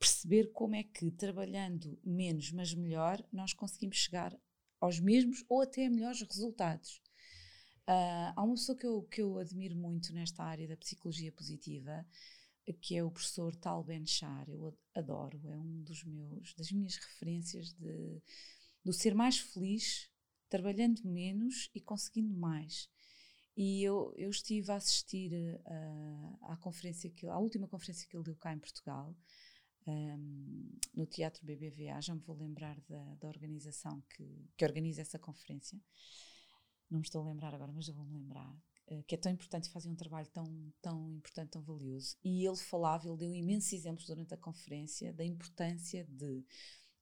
perceber como é que trabalhando menos, mas melhor, nós conseguimos chegar aos mesmos ou até melhores resultados. Uh, há uma pessoa que eu, que eu admiro muito nesta área da psicologia positiva, que é o professor Tal Ben Shar. Eu adoro, é um dos meus, das minhas referências de, do ser mais feliz, trabalhando menos e conseguindo mais. E eu, eu estive a assistir uh, à conferência que, à última conferência que ele deu cá em Portugal, um, no Teatro BBVA, já me vou lembrar da, da organização que, que organiza essa conferência. Não me estou a lembrar agora, mas já vou-me lembrar. Uh, que é tão importante fazem um trabalho tão, tão importante, tão valioso. E ele falava, ele deu imensos exemplos durante a conferência da importância de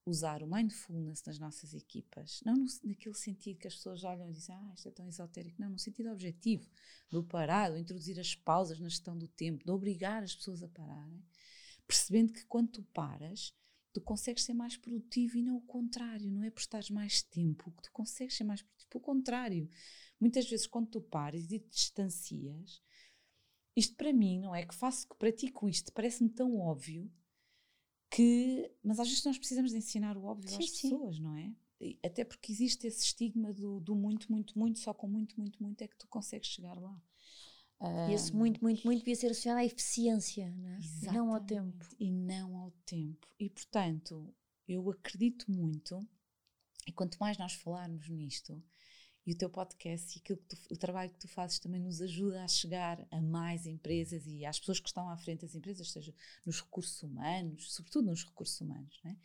usar o mindfulness nas nossas equipas. Não no, naquele sentido que as pessoas olham e dizem, ah, isto é tão esotérico. Não, no sentido objetivo, do parar, do introduzir as pausas na gestão do tempo, de obrigar as pessoas a pararem percebendo que quando tu paras, tu consegues ser mais produtivo e não o contrário, não é por estares mais tempo que tu consegues ser mais produtivo, pelo contrário. Muitas vezes quando tu pares e te distancias, isto para mim não é que faço que pratico isto, parece-me tão óbvio que, mas às vezes nós precisamos de ensinar o óbvio sim, às sim. pessoas, não é? Até porque existe esse estigma do, do muito, muito, muito, só com muito, muito, muito é que tu consegues chegar lá. E esse muito, muito, muito devia ser associado à eficiência, não, é? não ao tempo. E não ao tempo. E portanto, eu acredito muito, e quanto mais nós falarmos nisto, e o teu podcast e aquilo tu, o trabalho que tu fazes também nos ajuda a chegar a mais empresas e às pessoas que estão à frente das empresas, seja nos recursos humanos, sobretudo nos recursos humanos, não é?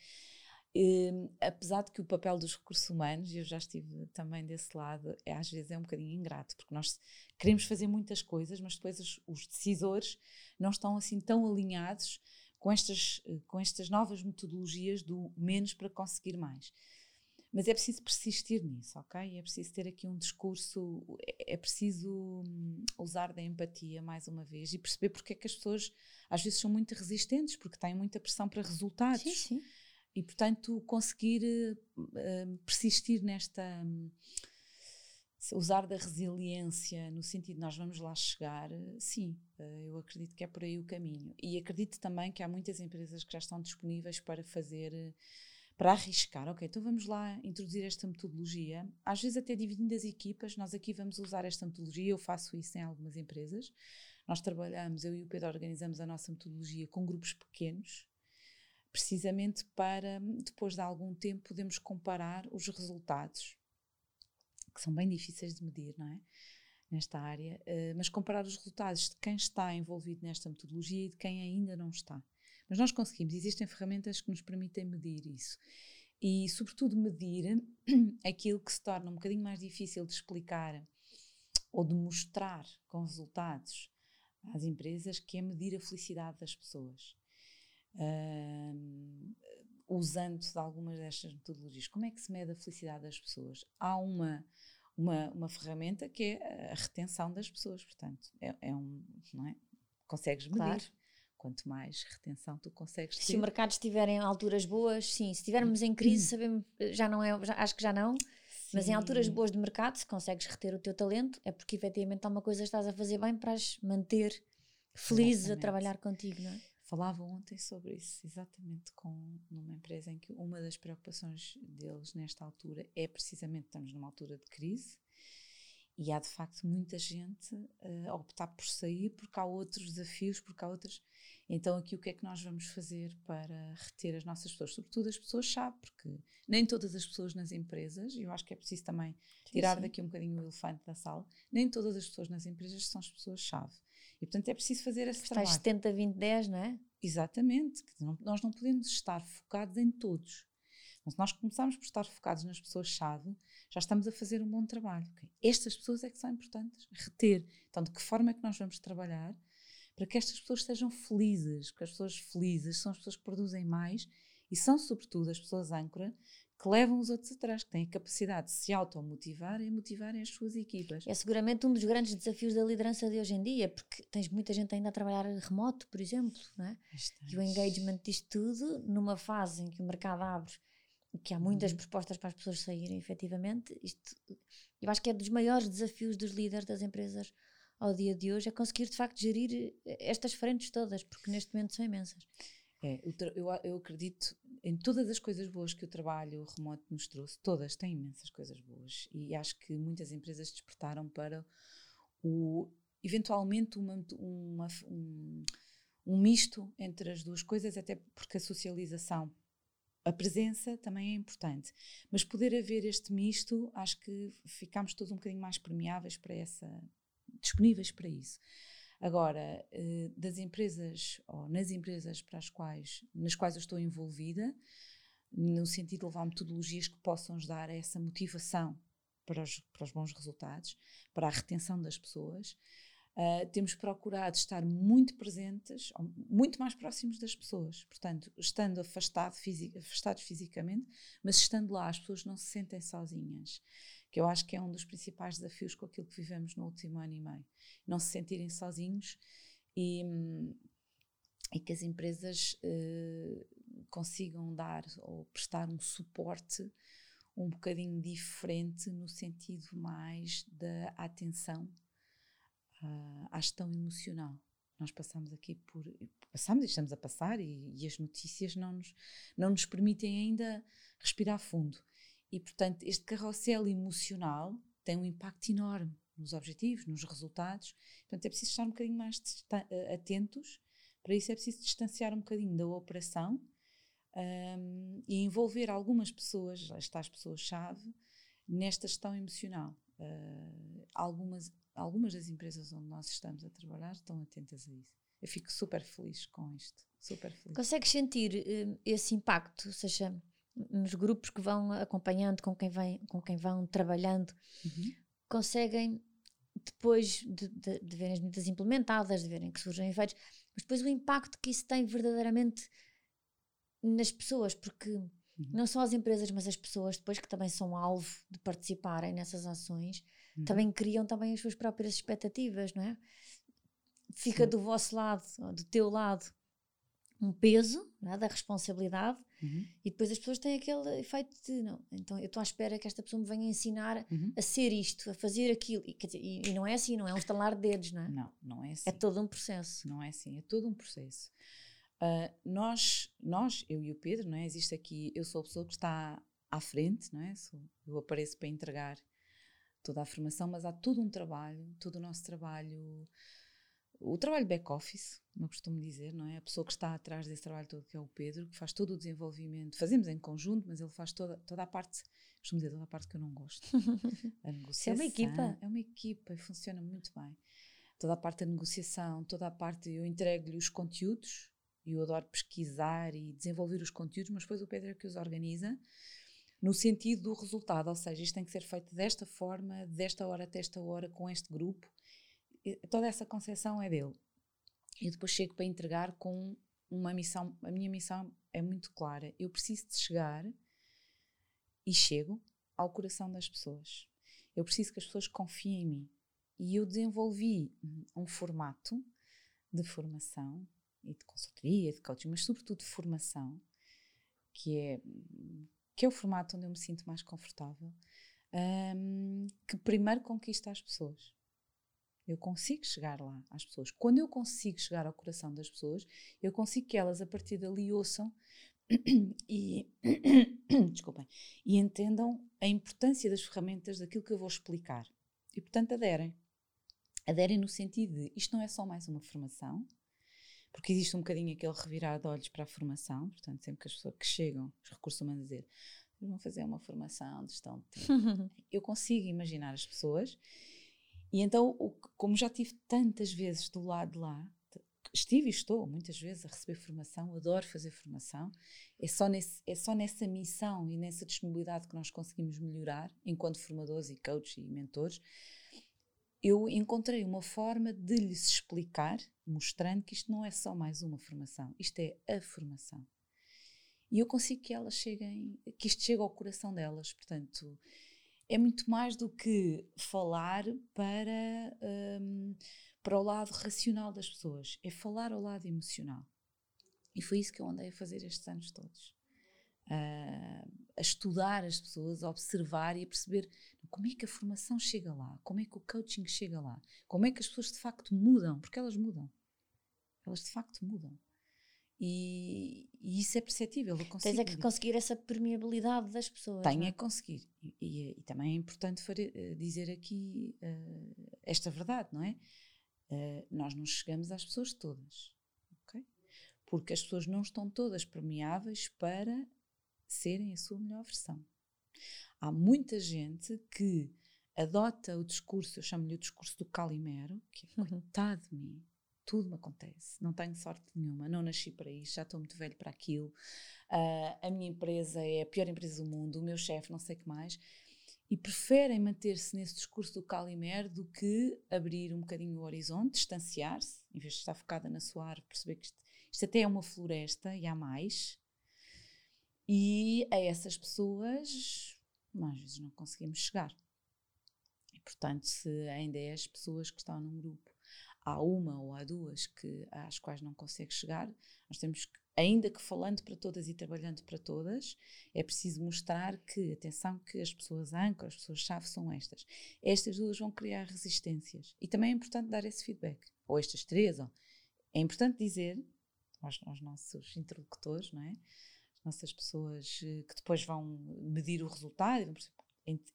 Um, apesar de que o papel dos recursos humanos, e eu já estive também desse lado, é, às vezes é um bocadinho ingrato, porque nós queremos fazer muitas coisas, mas depois os, os decisores não estão assim tão alinhados com estas, com estas novas metodologias do menos para conseguir mais. Mas é preciso persistir nisso, ok? É preciso ter aqui um discurso, é, é preciso hum, usar da empatia mais uma vez e perceber porque é que as pessoas às vezes são muito resistentes, porque têm muita pressão para resultados. Sim, sim e, portanto, conseguir uh, persistir nesta. Um, usar da resiliência no sentido de nós vamos lá chegar, sim, uh, eu acredito que é por aí o caminho. E acredito também que há muitas empresas que já estão disponíveis para fazer. para arriscar, ok, então vamos lá introduzir esta metodologia, às vezes até dividindo as equipas, nós aqui vamos usar esta metodologia, eu faço isso em algumas empresas, nós trabalhamos, eu e o Pedro organizamos a nossa metodologia com grupos pequenos, precisamente para depois de algum tempo podermos comparar os resultados, que são bem difíceis de medir, não é? Nesta área, uh, mas comparar os resultados de quem está envolvido nesta metodologia e de quem ainda não está. Mas nós conseguimos, existem ferramentas que nos permitem medir isso. E, sobretudo, medir aquilo que se torna um bocadinho mais difícil de explicar ou de mostrar com resultados às empresas, que é medir a felicidade das pessoas uh, usando de algumas destas metodologias. Como é que se mede a felicidade das pessoas? Há uma, uma, uma ferramenta que é a retenção das pessoas, portanto, é, é um, não é? Consegues medir. Claro. quanto mais retenção tu consegues ter. Se o mercado estiver em alturas boas, sim. Se estivermos em crise, sabemos, já não é, já, acho que já não. Sim. Mas em alturas boas de mercado, se consegues reter o teu talento, é porque efetivamente alguma coisa estás a fazer bem para as manter felizes Exatamente. a trabalhar contigo, não é? Falava ontem sobre isso, exatamente com numa empresa em que uma das preocupações deles nesta altura é precisamente estamos numa altura de crise e há de facto muita gente uh, a optar por sair porque há outros desafios, porque há outras. Então, aqui o que é que nós vamos fazer para reter as nossas pessoas? Sobretudo as pessoas-chave, porque nem todas as pessoas nas empresas, e eu acho que é preciso também tirar sim, sim. daqui um bocadinho o elefante da sala, nem todas as pessoas nas empresas são as pessoas-chave. E portanto é preciso fazer esse Estás trabalho. 70, 20, 10, não é? Exatamente. Nós não podemos estar focados em todos. Mas se nós começarmos por estar focados nas pessoas-chave, já estamos a fazer um bom trabalho. Okay? Estas pessoas é que são importantes, reter. Então, de que forma é que nós vamos trabalhar para que estas pessoas sejam felizes? Porque as pessoas felizes são as pessoas que produzem mais e são, sobretudo, as pessoas âncora que levam os outros atrás, que têm a capacidade de se automotivar e motivarem as suas equipas. É seguramente um dos grandes desafios da liderança de hoje em dia, porque tens muita gente ainda a trabalhar remoto, por exemplo, não é? E o engagement disto tudo, numa fase em que o mercado abre que há muitas uhum. propostas para as pessoas saírem, efetivamente. Isto, eu acho que é dos maiores desafios dos líderes das empresas ao dia de hoje, é conseguir de facto gerir estas frentes todas, porque neste momento são imensas. É, eu, eu acredito em todas as coisas boas que o trabalho remoto nos trouxe, todas têm imensas coisas boas, e acho que muitas empresas despertaram para o eventualmente uma, uma, um, um misto entre as duas coisas, até porque a socialização a presença também é importante, mas poder haver este misto, acho que ficamos todos um bocadinho mais permeáveis para essa, disponíveis para isso. Agora, eh, das empresas, ou nas empresas para as quais, nas quais eu estou envolvida, no sentido de levar metodologias que possam nos dar essa motivação para os, para os bons resultados, para a retenção das pessoas, Uh, temos procurado estar muito presentes, muito mais próximos das pessoas. Portanto, estando afastado fisic, afastados fisicamente, mas estando lá, as pessoas não se sentem sozinhas. Que eu acho que é um dos principais desafios com aquilo que vivemos no último ano e meio. Não se sentirem sozinhos e, e que as empresas uh, consigam dar ou prestar um suporte um bocadinho diferente no sentido mais da atenção uh, à gestão emocional. Nós passamos aqui por. Passamos e estamos a passar, e, e, as notícias não nos, não nos permitem ainda respirar fundo. E, portanto, este carrossel emocional tem um impacto enorme nos objetivos, nos resultados. Portanto, é preciso estar um bocadinho mais atentos. Para isso, é preciso distanciar um bocadinho da operação um, e envolver algumas pessoas, estas pessoas-chave, nesta gestão emocional. Uh, algumas algumas das empresas onde nós estamos a trabalhar estão atentas a isso. Eu fico super feliz com isto, super feliz. Consegues sentir uh, esse impacto, ou seja, nos grupos que vão acompanhando, com quem, vem, com quem vão trabalhando, uhum. conseguem, depois de, de, de, verem as medidas implementadas, de verem que surgem efeitos, mas depois o impacto que isso tem verdadeiramente nas pessoas, porque uhum. não só as empresas, mas as pessoas depois que também são alvo de participarem nessas ações, uhum. também criam também as suas próprias expectativas, não é? Fica Sim. do vosso lado, do teu lado, um peso é? da responsabilidade uhum. e depois as pessoas têm aquele efeito de não, então eu estou à espera que esta pessoa me venha ensinar uhum. a ser isto, a fazer aquilo e, dizer, e, e, não é assim, não é um estalar de dedos, não é? Não, não é assim. É todo um processo. Não é assim, é todo um processo. Uh, nós, nós, eu e o Pedro, não é? Existe aqui, eu sou a pessoa que está à frente, não é? Sou, eu apareço para entregar toda a formação, mas há todo um trabalho, todo o nosso trabalho, o trabalho back-office, como eu costumo dizer, não é? A pessoa que está atrás desse trabalho todo, que é o Pedro, que faz todo o desenvolvimento, fazemos em conjunto, mas ele faz toda, toda a parte, costumo dizer, toda a parte que eu não gosto. A negociação. é uma equipa. É uma equipa e funciona muito bem. Toda a parte da negociação, toda a parte, eu entrego-lhe os conteúdos, e eu adoro pesquisar e desenvolver os conteúdos, mas depois o Pedro é que os organiza no sentido do resultado, ou seja, isto tem que ser feito desta forma, desta hora até esta hora, com este grupo. Toda essa concepção é dele. E depois chego para entregar com uma missão. A minha missão é muito clara. Eu preciso de chegar e chego ao coração das pessoas. Eu preciso que as pessoas confiem em mim. E eu desenvolvi um formato de formação e de consultoria, de coaching, mas sobretudo de formação, que é, que é o formato onde eu me sinto mais confortável, um, que primeiro conquista as pessoas. Eu consigo chegar lá às pessoas. Quando eu consigo chegar ao coração das pessoas, eu consigo que elas a partir dali ouçam e desculpem e entendam a importância das ferramentas daquilo que eu vou explicar. E portanto aderem. Aderem no sentido de isto não é só mais uma formação porque existe um bocadinho aquele revirar de olhos para a formação portanto sempre que as pessoas que chegam os recursos humanos dizer vão fazer uma formação de gestão de tempo. Eu consigo imaginar as pessoas e então como já tive tantas vezes do lado de lá estive e estou muitas vezes a receber formação, adoro fazer formação. É só, nesse, é só nessa missão e nessa disponibilidade que nós conseguimos melhorar, enquanto formadores e coaches e mentores. Eu encontrei uma forma de lhes explicar, mostrando que isto não é só mais uma formação, isto é a formação. E eu consigo que elas cheguem, que isto chegue ao coração delas. Portanto, é muito mais do que falar para. Um, para o lado racional das pessoas, é falar ao lado emocional. E foi isso que eu andei a fazer estes anos todos. Uh, a estudar as pessoas, a observar e a perceber como é que a formação chega lá, como é que o coaching chega lá, como é que as pessoas de facto mudam, porque elas mudam. Elas de facto mudam. E, e isso é perceptível. Eu Tens é que conseguir essa permeabilidade das pessoas. Tenho é que conseguir. E, e, e, também é importante eh, dizer aqui uh, esta verdade, não é? Uh, nós não chegamos às pessoas todas, ok? Porque as pessoas não estão todas permeáveis para serem a sua melhor versão. Há muita gente que adota o discurso, eu chamo-lhe o discurso do Calimero, que é uhum. coitado de mim, tudo me acontece, não tenho sorte nenhuma, não nasci para isto, já estou muito velho para aquilo, uh, a minha empresa é a pior empresa do mundo, o meu chefe, não sei o que mais e preferem manter-se nesse discurso do Calimero do que abrir um bocadinho o horizonte, distanciar-se, em vez de estar focada na sua árvore, perceber que isto, isto até é uma floresta e há mais. E a essas pessoas, às vezes não conseguimos chegar. E, portanto, se ainda é as pessoas que estão num grupo, há uma ou há duas que, às quais não consegue chegar, nós temos que ainda que falando para todas e trabalhando para todas, é preciso mostrar que, atenção, que as pessoas âncoras, as pessoas-chave são estas. Estas duas vão criar resistências. E também é importante dar esse feedback. Ou estas três. É importante dizer aos, aos nossos interlocutores, não é? As nossas pessoas eh, que depois vão medir o resultado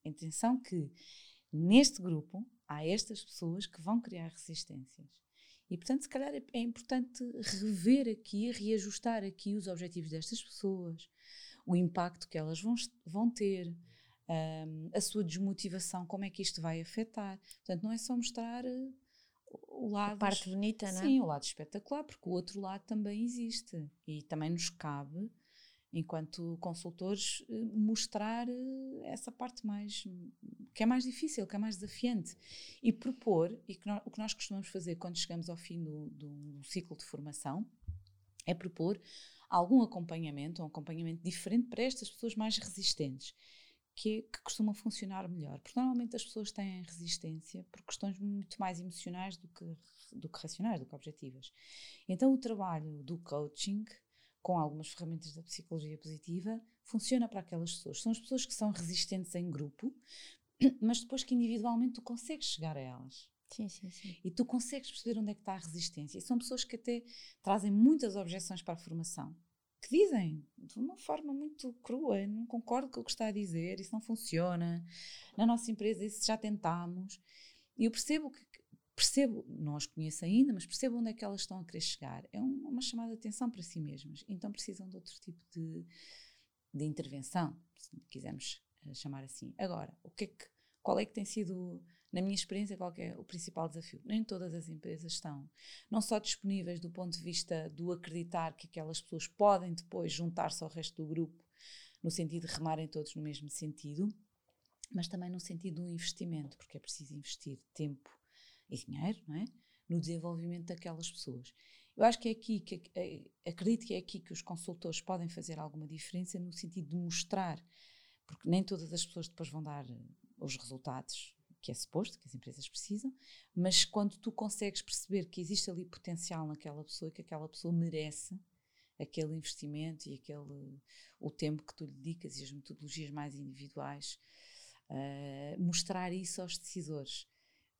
atenção que neste grupo há estas pessoas que vão criar resistências. E, portanto, se calhar é, é importante rever aqui, reajustar aqui os objetivos destas pessoas, o impacto que elas vão, vão ter, um, a sua desmotivação, como é que isto vai afetar. Portanto, não é só mostrar uh, o lado. A parte bonita, não é? Sim, o lado espetacular, porque o outro lado também existe. E também nos cabe enquanto consultores, eh, mostrar eh, essa parte mais que é mais difícil, que é mais desafiante e propor e que nós, o que nós costumamos fazer quando chegamos ao fim do, do ciclo de formação é propor algum acompanhamento, um acompanhamento diferente para estas pessoas mais resistentes. Que, que costumam funcionar melhor. Porque normalmente as pessoas têm resistência por questões muito mais emocionais do que, do que racionais, do que objetivas. Então, o trabalho do coaching com algumas ferramentas da psicologia positiva, funciona para aquelas pessoas. São as pessoas que são resistentes em grupo, mas depois que individualmente tu consegues chegar a elas. Sim, sim, sim. E tu consegues perceber onde é que está a resistência. E são pessoas que até trazem muitas objeções para a formação. Que dizem de uma forma muito crua, não concordo com o que está a dizer, isso não funciona. Na nossa empresa isso já tentámos. E eu percebo que percebo, não as conheço ainda, mas percebo onde é que elas estão a querer chegar. É um, uma chamada de atenção para si mesmas. Então precisam de outro tipo de, de intervenção, se quisermos eh, chamar assim. Agora, o que é que, qual é que tem sido, na minha experiência, qual é o principal desafio? Nem todas as empresas estão não só disponíveis do ponto de vista do acreditar que aquelas pessoas podem depois juntar-se ao resto do grupo, no sentido de remarem todos no mesmo sentido, mas também no sentido do investimento, porque é preciso investir tempo, e dinheiro, não é? No desenvolvimento daquelas pessoas. Eu acho que é aqui que é, acredito que é aqui que os consultores podem fazer alguma diferença no sentido de mostrar, porque nem todas as pessoas depois vão dar eh, os resultados que é suposto, que as empresas precisam, mas quando tu consegues perceber que existe ali potencial naquela pessoa e que aquela pessoa merece aquele investimento e aquele o tempo que tu lhe dedicas e as metodologias mais individuais, uh, mostrar isso aos decisores.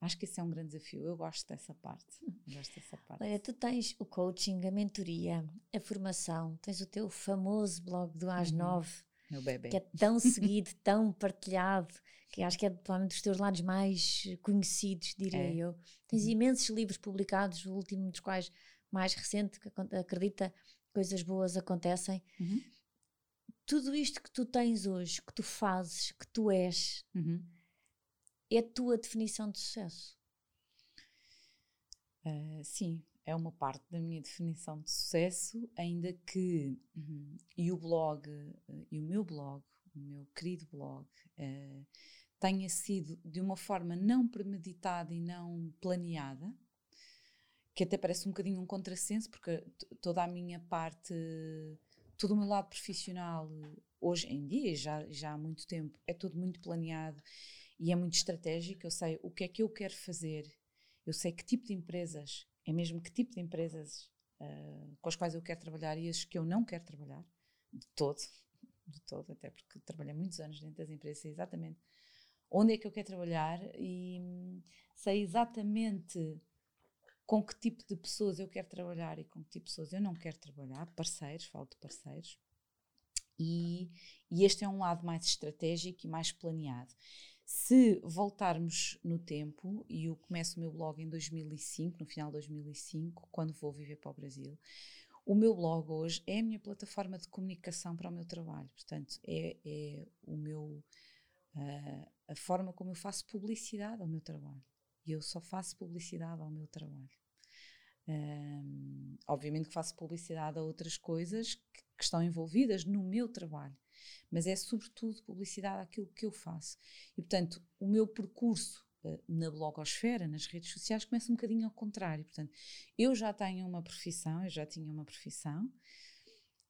Acho que esse é um grande desafio. Eu gosto dessa parte. Gosto dessa parte. Olha, tu tens o coaching, a mentoria, a formação, tens o teu famoso blog do AS 9, uhum. bebê. que é tão seguido, tão partilhado, que acho que é provavelmente dos teus lados mais conhecidos, diria é. eu. Tens uhum. imensos livros publicados, o último dos quais mais recente, que acredita coisas boas acontecem. Uhum. Tudo isto que tu tens hoje, que tu fazes, que tu és, uhum. É a tua definição de sucesso? Uh, sim, é uma parte da minha definição de sucesso, ainda que uhum, e o blog uh, e o meu blog, o meu querido blog, uh, tenha sido de uma forma não premeditada e não planeada, que até parece um bocadinho um contrassenso, porque toda a minha parte, todo o meu lado profissional, hoje em dia, já, já há muito tempo, é tudo muito planeado e é muito estratégico. Eu sei o que é que eu quero fazer, eu sei que tipo de empresas, é mesmo que tipo de empresas uh, com as quais eu quero trabalhar e as que eu não quero trabalhar, de todo, de todo, até porque trabalhei muitos anos dentro das empresas, sei exatamente onde é que eu quero trabalhar e hum, sei exatamente com que tipo de pessoas eu quero trabalhar e com que tipo de pessoas eu não quero trabalhar, parceiros, falo de parceiros. E, e este é um lado mais estratégico e mais planeado. Se voltarmos no tempo, e eu começo o meu blog em 2005, no final de 2005, quando vou viver para o Brasil, o meu blog hoje é a minha plataforma de comunicação para o meu trabalho. Portanto, é, é o meu, uh, a forma como eu faço publicidade ao meu trabalho. E eu só faço publicidade ao meu trabalho. Um, obviamente que faço publicidade a outras coisas que, que, estão envolvidas no meu trabalho, mas é sobretudo publicidade àquilo que eu faço. E, portanto, o meu percurso uh, na blogosfera, nas redes sociais, começa um bocadinho ao contrário. Portanto, eu já tenho uma profissão, eu já tinha uma profissão,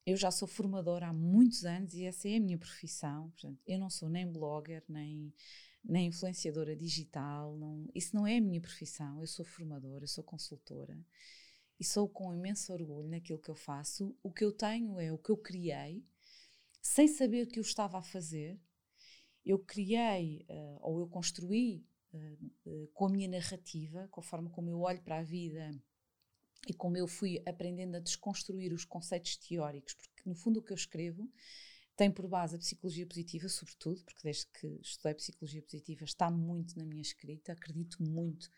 eu já sou formadora há muitos anos e essa é a minha profissão. Portanto, eu não sou nem blogger, nem nem influenciadora digital, não, isso não é a minha profissão. Eu sou formadora, eu sou consultora e sou com imenso orgulho naquilo que eu faço. O que eu tenho é o que eu criei, sem saber que eu estava a fazer. Eu criei uh, ou eu construí uh, com a minha narrativa, com a forma como eu olho para a vida e como eu fui aprendendo a desconstruir os conceitos teóricos, porque no fundo o que eu escrevo tem por base a psicologia positiva, sobretudo, porque desde que estudei psicologia positiva está muito na minha escrita, acredito muito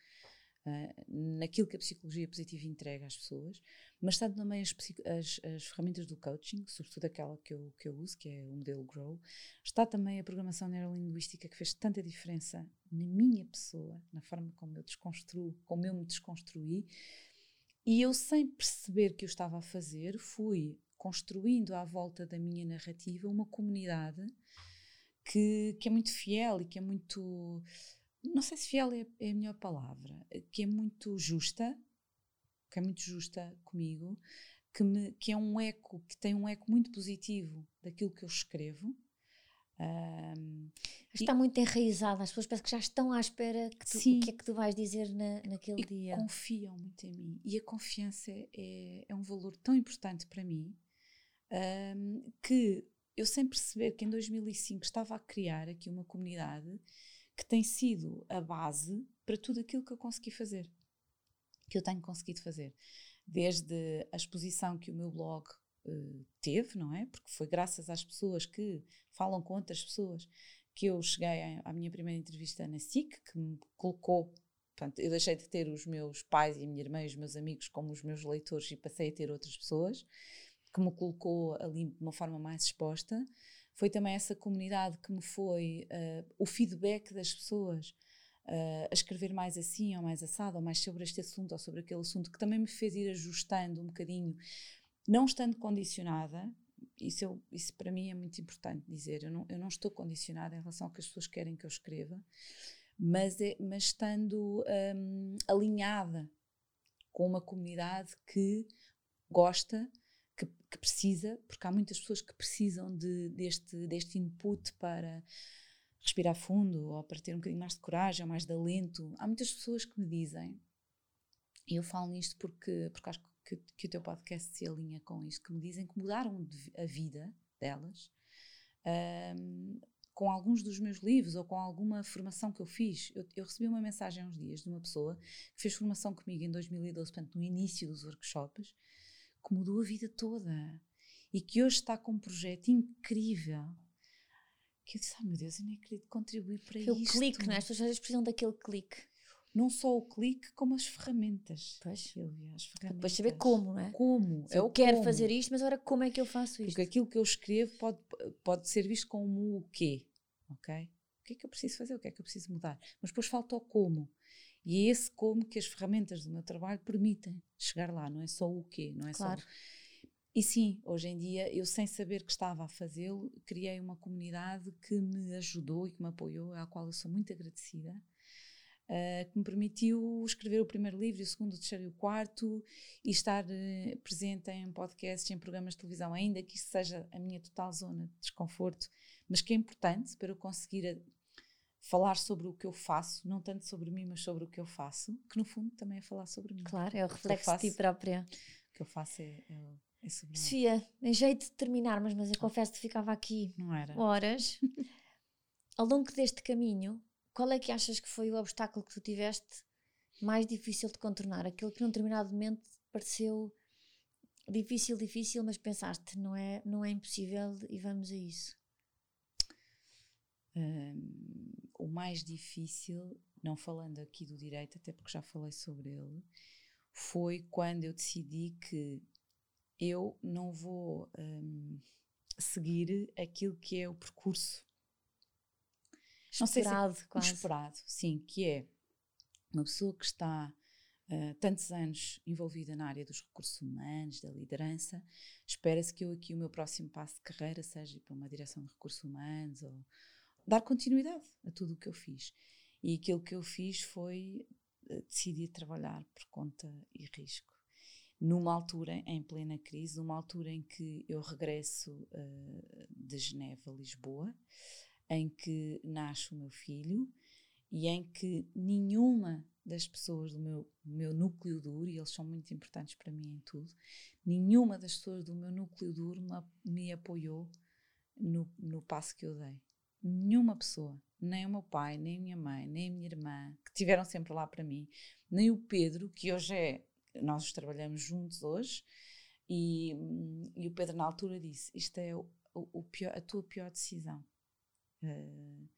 uh, naquilo que a psicologia positiva entrega às pessoas, mas está também as, as, as, ferramentas do coaching, sobretudo aquela que eu, que eu uso, que é o modelo Grow, está também a programação neurolinguística que fez tanta diferença na minha pessoa, na forma como eu desconstruo, como eu me desconstruí, e eu, sem perceber que eu estava a fazer, fui construindo à volta da minha narrativa uma comunidade que, que é muito fiel e que é muito. Não sei se fiel é, é a melhor palavra, que é muito justa, que é muito justa comigo, que, me, que é um eco, que tem um eco muito positivo daquilo que eu escrevo. Um, está e, muito enraizada, as pessoas parecem que já estão à espera que tu, sim, o que é que tu vais dizer na, naquele e dia. confiam muito em mim. E a confiança é, é um valor tão importante para mim um, que eu sem perceber que em 2005 estava a criar aqui uma comunidade que tem sido a base para tudo aquilo que eu consegui fazer, que eu tenho conseguido fazer. Desde a exposição que o meu blog uh, teve, não é? Porque foi graças às pessoas que falam com outras pessoas que eu cheguei à minha primeira entrevista na SIC, que me colocou. Portanto, eu deixei de ter os meus pais e a minha irmã e os meus amigos como os meus leitores e passei a ter outras pessoas que me colocou ali de uma forma mais exposta. Foi também essa comunidade que me foi uh, o feedback das pessoas uh, a escrever mais assim ou mais assado, ou mais sobre este assunto ou sobre aquele assunto, que também me fez ir ajustando um bocadinho, não estando condicionada. Isso, eu, isso para mim é muito importante dizer. Eu não, eu não estou condicionada em relação ao que as pessoas querem que eu escreva, mas, é, mas estando um, alinhada com uma comunidade que gosta que, que, precisa, porque há muitas pessoas que precisam de, deste, deste input para, respirar fundo, ou para ter um bocadinho mais de coragem, ou mais de alento. Há muitas pessoas que me dizem, e eu falo nisto porque, porque acho que, que o teu podcast se alinha com isto, que me dizem que mudaram a vida delas um, com alguns dos meus livros ou com alguma formação que eu fiz. Eu, eu, recebi uma mensagem há uns dias de uma pessoa que fez formação comigo em 2012, portanto, no início dos workshops, que mudou a vida toda e que hoje está com um projeto incrível. Que eu disse, ai oh, meu Deus, eu nem acredito contribuir para Aquele isto. clique, não é? As pessoas precisam daquele clique. Não só o clique, como as ferramentas. Pois. Silvia, as ferramentas. Depois saber como, não é? Como. Se eu quero fazer isto, mas agora como é que eu faço isto? Porque aquilo que eu escrevo pode, pode ser visto como o quê, ok? O que é que eu preciso fazer? O que é que eu preciso mudar? Mas depois falta o como. E é esse como que as ferramentas do meu trabalho permitem chegar lá, não é só o quê, não é claro. só e sim, hoje em dia, eu sem saber que estava a fazê-lo, criei uma comunidade que me ajudou e que me apoiou, à qual eu sou muito agradecida, uh, que me permitiu escrever o primeiro livro, o segundo, o terceiro e o quarto, e estar uh, presente em podcasts, em programas de televisão, ainda que isso seja a minha total zona de desconforto, mas que é importante para eu conseguir falar sobre o que eu faço, não tanto sobre mim, mas sobre o que eu faço, que no fundo também é falar sobre mim. Claro, é o reflexo de ti própria. O que eu faço é, é é Sofia, em jeito de terminarmos, mas eu confesso que ficava aqui horas. Ao longo deste caminho, qual é que achas que foi o obstáculo que tu tiveste mais difícil de contornar? Aquele que num determinado momento pareceu difícil, difícil, mas pensaste, não é, não é impossível e vamos a isso. Um, o mais difícil, não falando aqui do direito, até porque já falei sobre ele, foi quando eu decidi que eu não vou um, seguir aquilo que é o percurso esperado, se é, quase. esperado, sim, que é uma pessoa que está uh, tantos anos envolvida na área dos recursos humanos, da liderança, espera-se que eu aqui o meu próximo passo de carreira seja para uma direção de recursos humanos ou dar continuidade a tudo o que eu fiz. E aquilo que eu fiz foi uh, decidir trabalhar por conta e risco numa altura em plena crise, numa altura em que eu regresso uh, de Geneva a Lisboa, em que nasce o meu filho e em que nenhuma das pessoas do meu, meu núcleo duro, e eles são muito importantes para mim em tudo, nenhuma das pessoas do meu núcleo duro me, me apoiou no, no passo que eu dei. Nenhuma pessoa, nem o meu pai, nem a minha mãe, nem a minha irmã, que estiveram sempre lá para mim, nem o Pedro, que hoje é nós trabalhamos juntos hoje e, e o Pedro na altura disse isto é o, o pior, a tua pior decisão uh,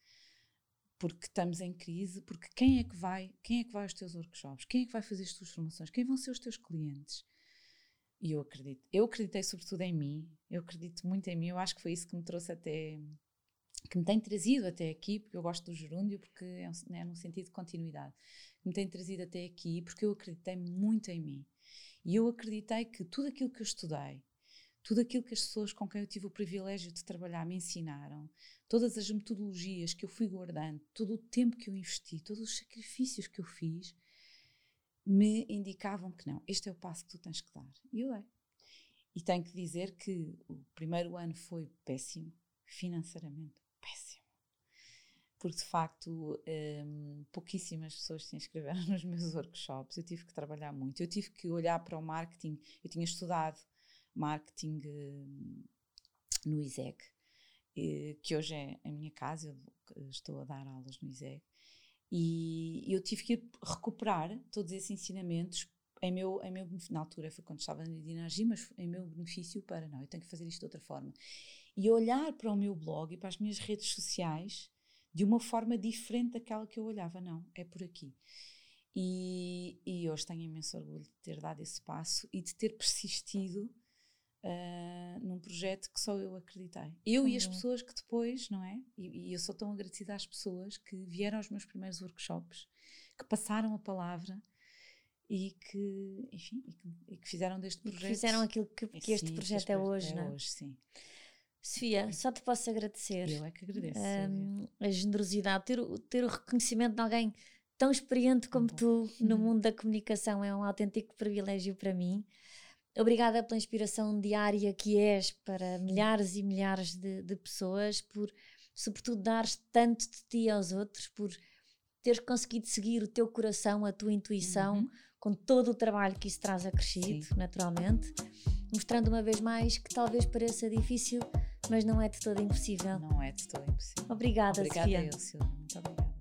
porque estamos em crise porque quem é que vai quem é que vai aos teus workshops? Quem é que vai fazer as tuas formações? Quem vão ser os teus clientes? E eu acredito eu acreditei sobretudo em mim eu acredito muito em mim eu acho que foi isso que me trouxe até que me tem trazido até aqui, porque eu gosto do gerúndio, porque é, um, é num sentido de continuidade, me tem trazido até aqui porque eu acreditei muito em mim. E eu acreditei que tudo aquilo que eu estudei, tudo aquilo que as pessoas com quem eu tive o privilégio de trabalhar me ensinaram, todas as metodologias que eu fui guardando, todo o tempo que eu investi, todos os sacrifícios que eu fiz, me indicavam que não, este é o passo que tu tens que dar. E eu dei. E tenho que dizer que o primeiro ano foi péssimo, financeiramente. Porque de facto um, pouquíssimas pessoas se inscreveram nos meus workshops. Eu tive que trabalhar muito. Eu tive que olhar para o marketing. Eu tinha estudado marketing um, no ISEG, que hoje é a minha casa. Eu estou a dar aulas no ISEG. E eu tive que recuperar todos esses ensinamentos em meu, em meu na altura foi quando estava na Dinagi, mas em meu benefício para não, eu tenho que fazer isto de outra forma e olhar para o meu blog e para as minhas redes sociais de uma forma diferente daquela que eu olhava. Não, é por aqui. E, e hoje tenho imenso orgulho de ter dado esse passo e de ter persistido uh, num projeto que só eu acreditei. Eu uhum. e as uhum. pessoas que depois, não é? E, e, eu sou tão agradecida às pessoas que vieram aos meus primeiros workshops, que passaram a palavra e que, enfim, e que, e que fizeram deste projeto. E fizeram aquilo que, que sim, este projeto é hoje, é não é? hoje, sim. Sofia, só te posso agradecer. Eu é que agradeço. Um, a generosidade, ter, ter o reconhecimento de alguém tão experiente como Bom. tu no uhum. mundo da comunicação é um autêntico privilégio para mim. Obrigada pela inspiração diária que és para milhares e milhares de, de pessoas, por sobretudo dares tanto de ti aos outros, por teres conseguido seguir o teu coração, a tua intuição, uhum. com todo o trabalho que isso traz acrescido, Sim. naturalmente, mostrando uma vez mais que talvez pareça difícil mas não é de todo impossível. Não é de todo impossível. Obrigada, obrigada Sofia. Eu, Silvia. Muito obrigada.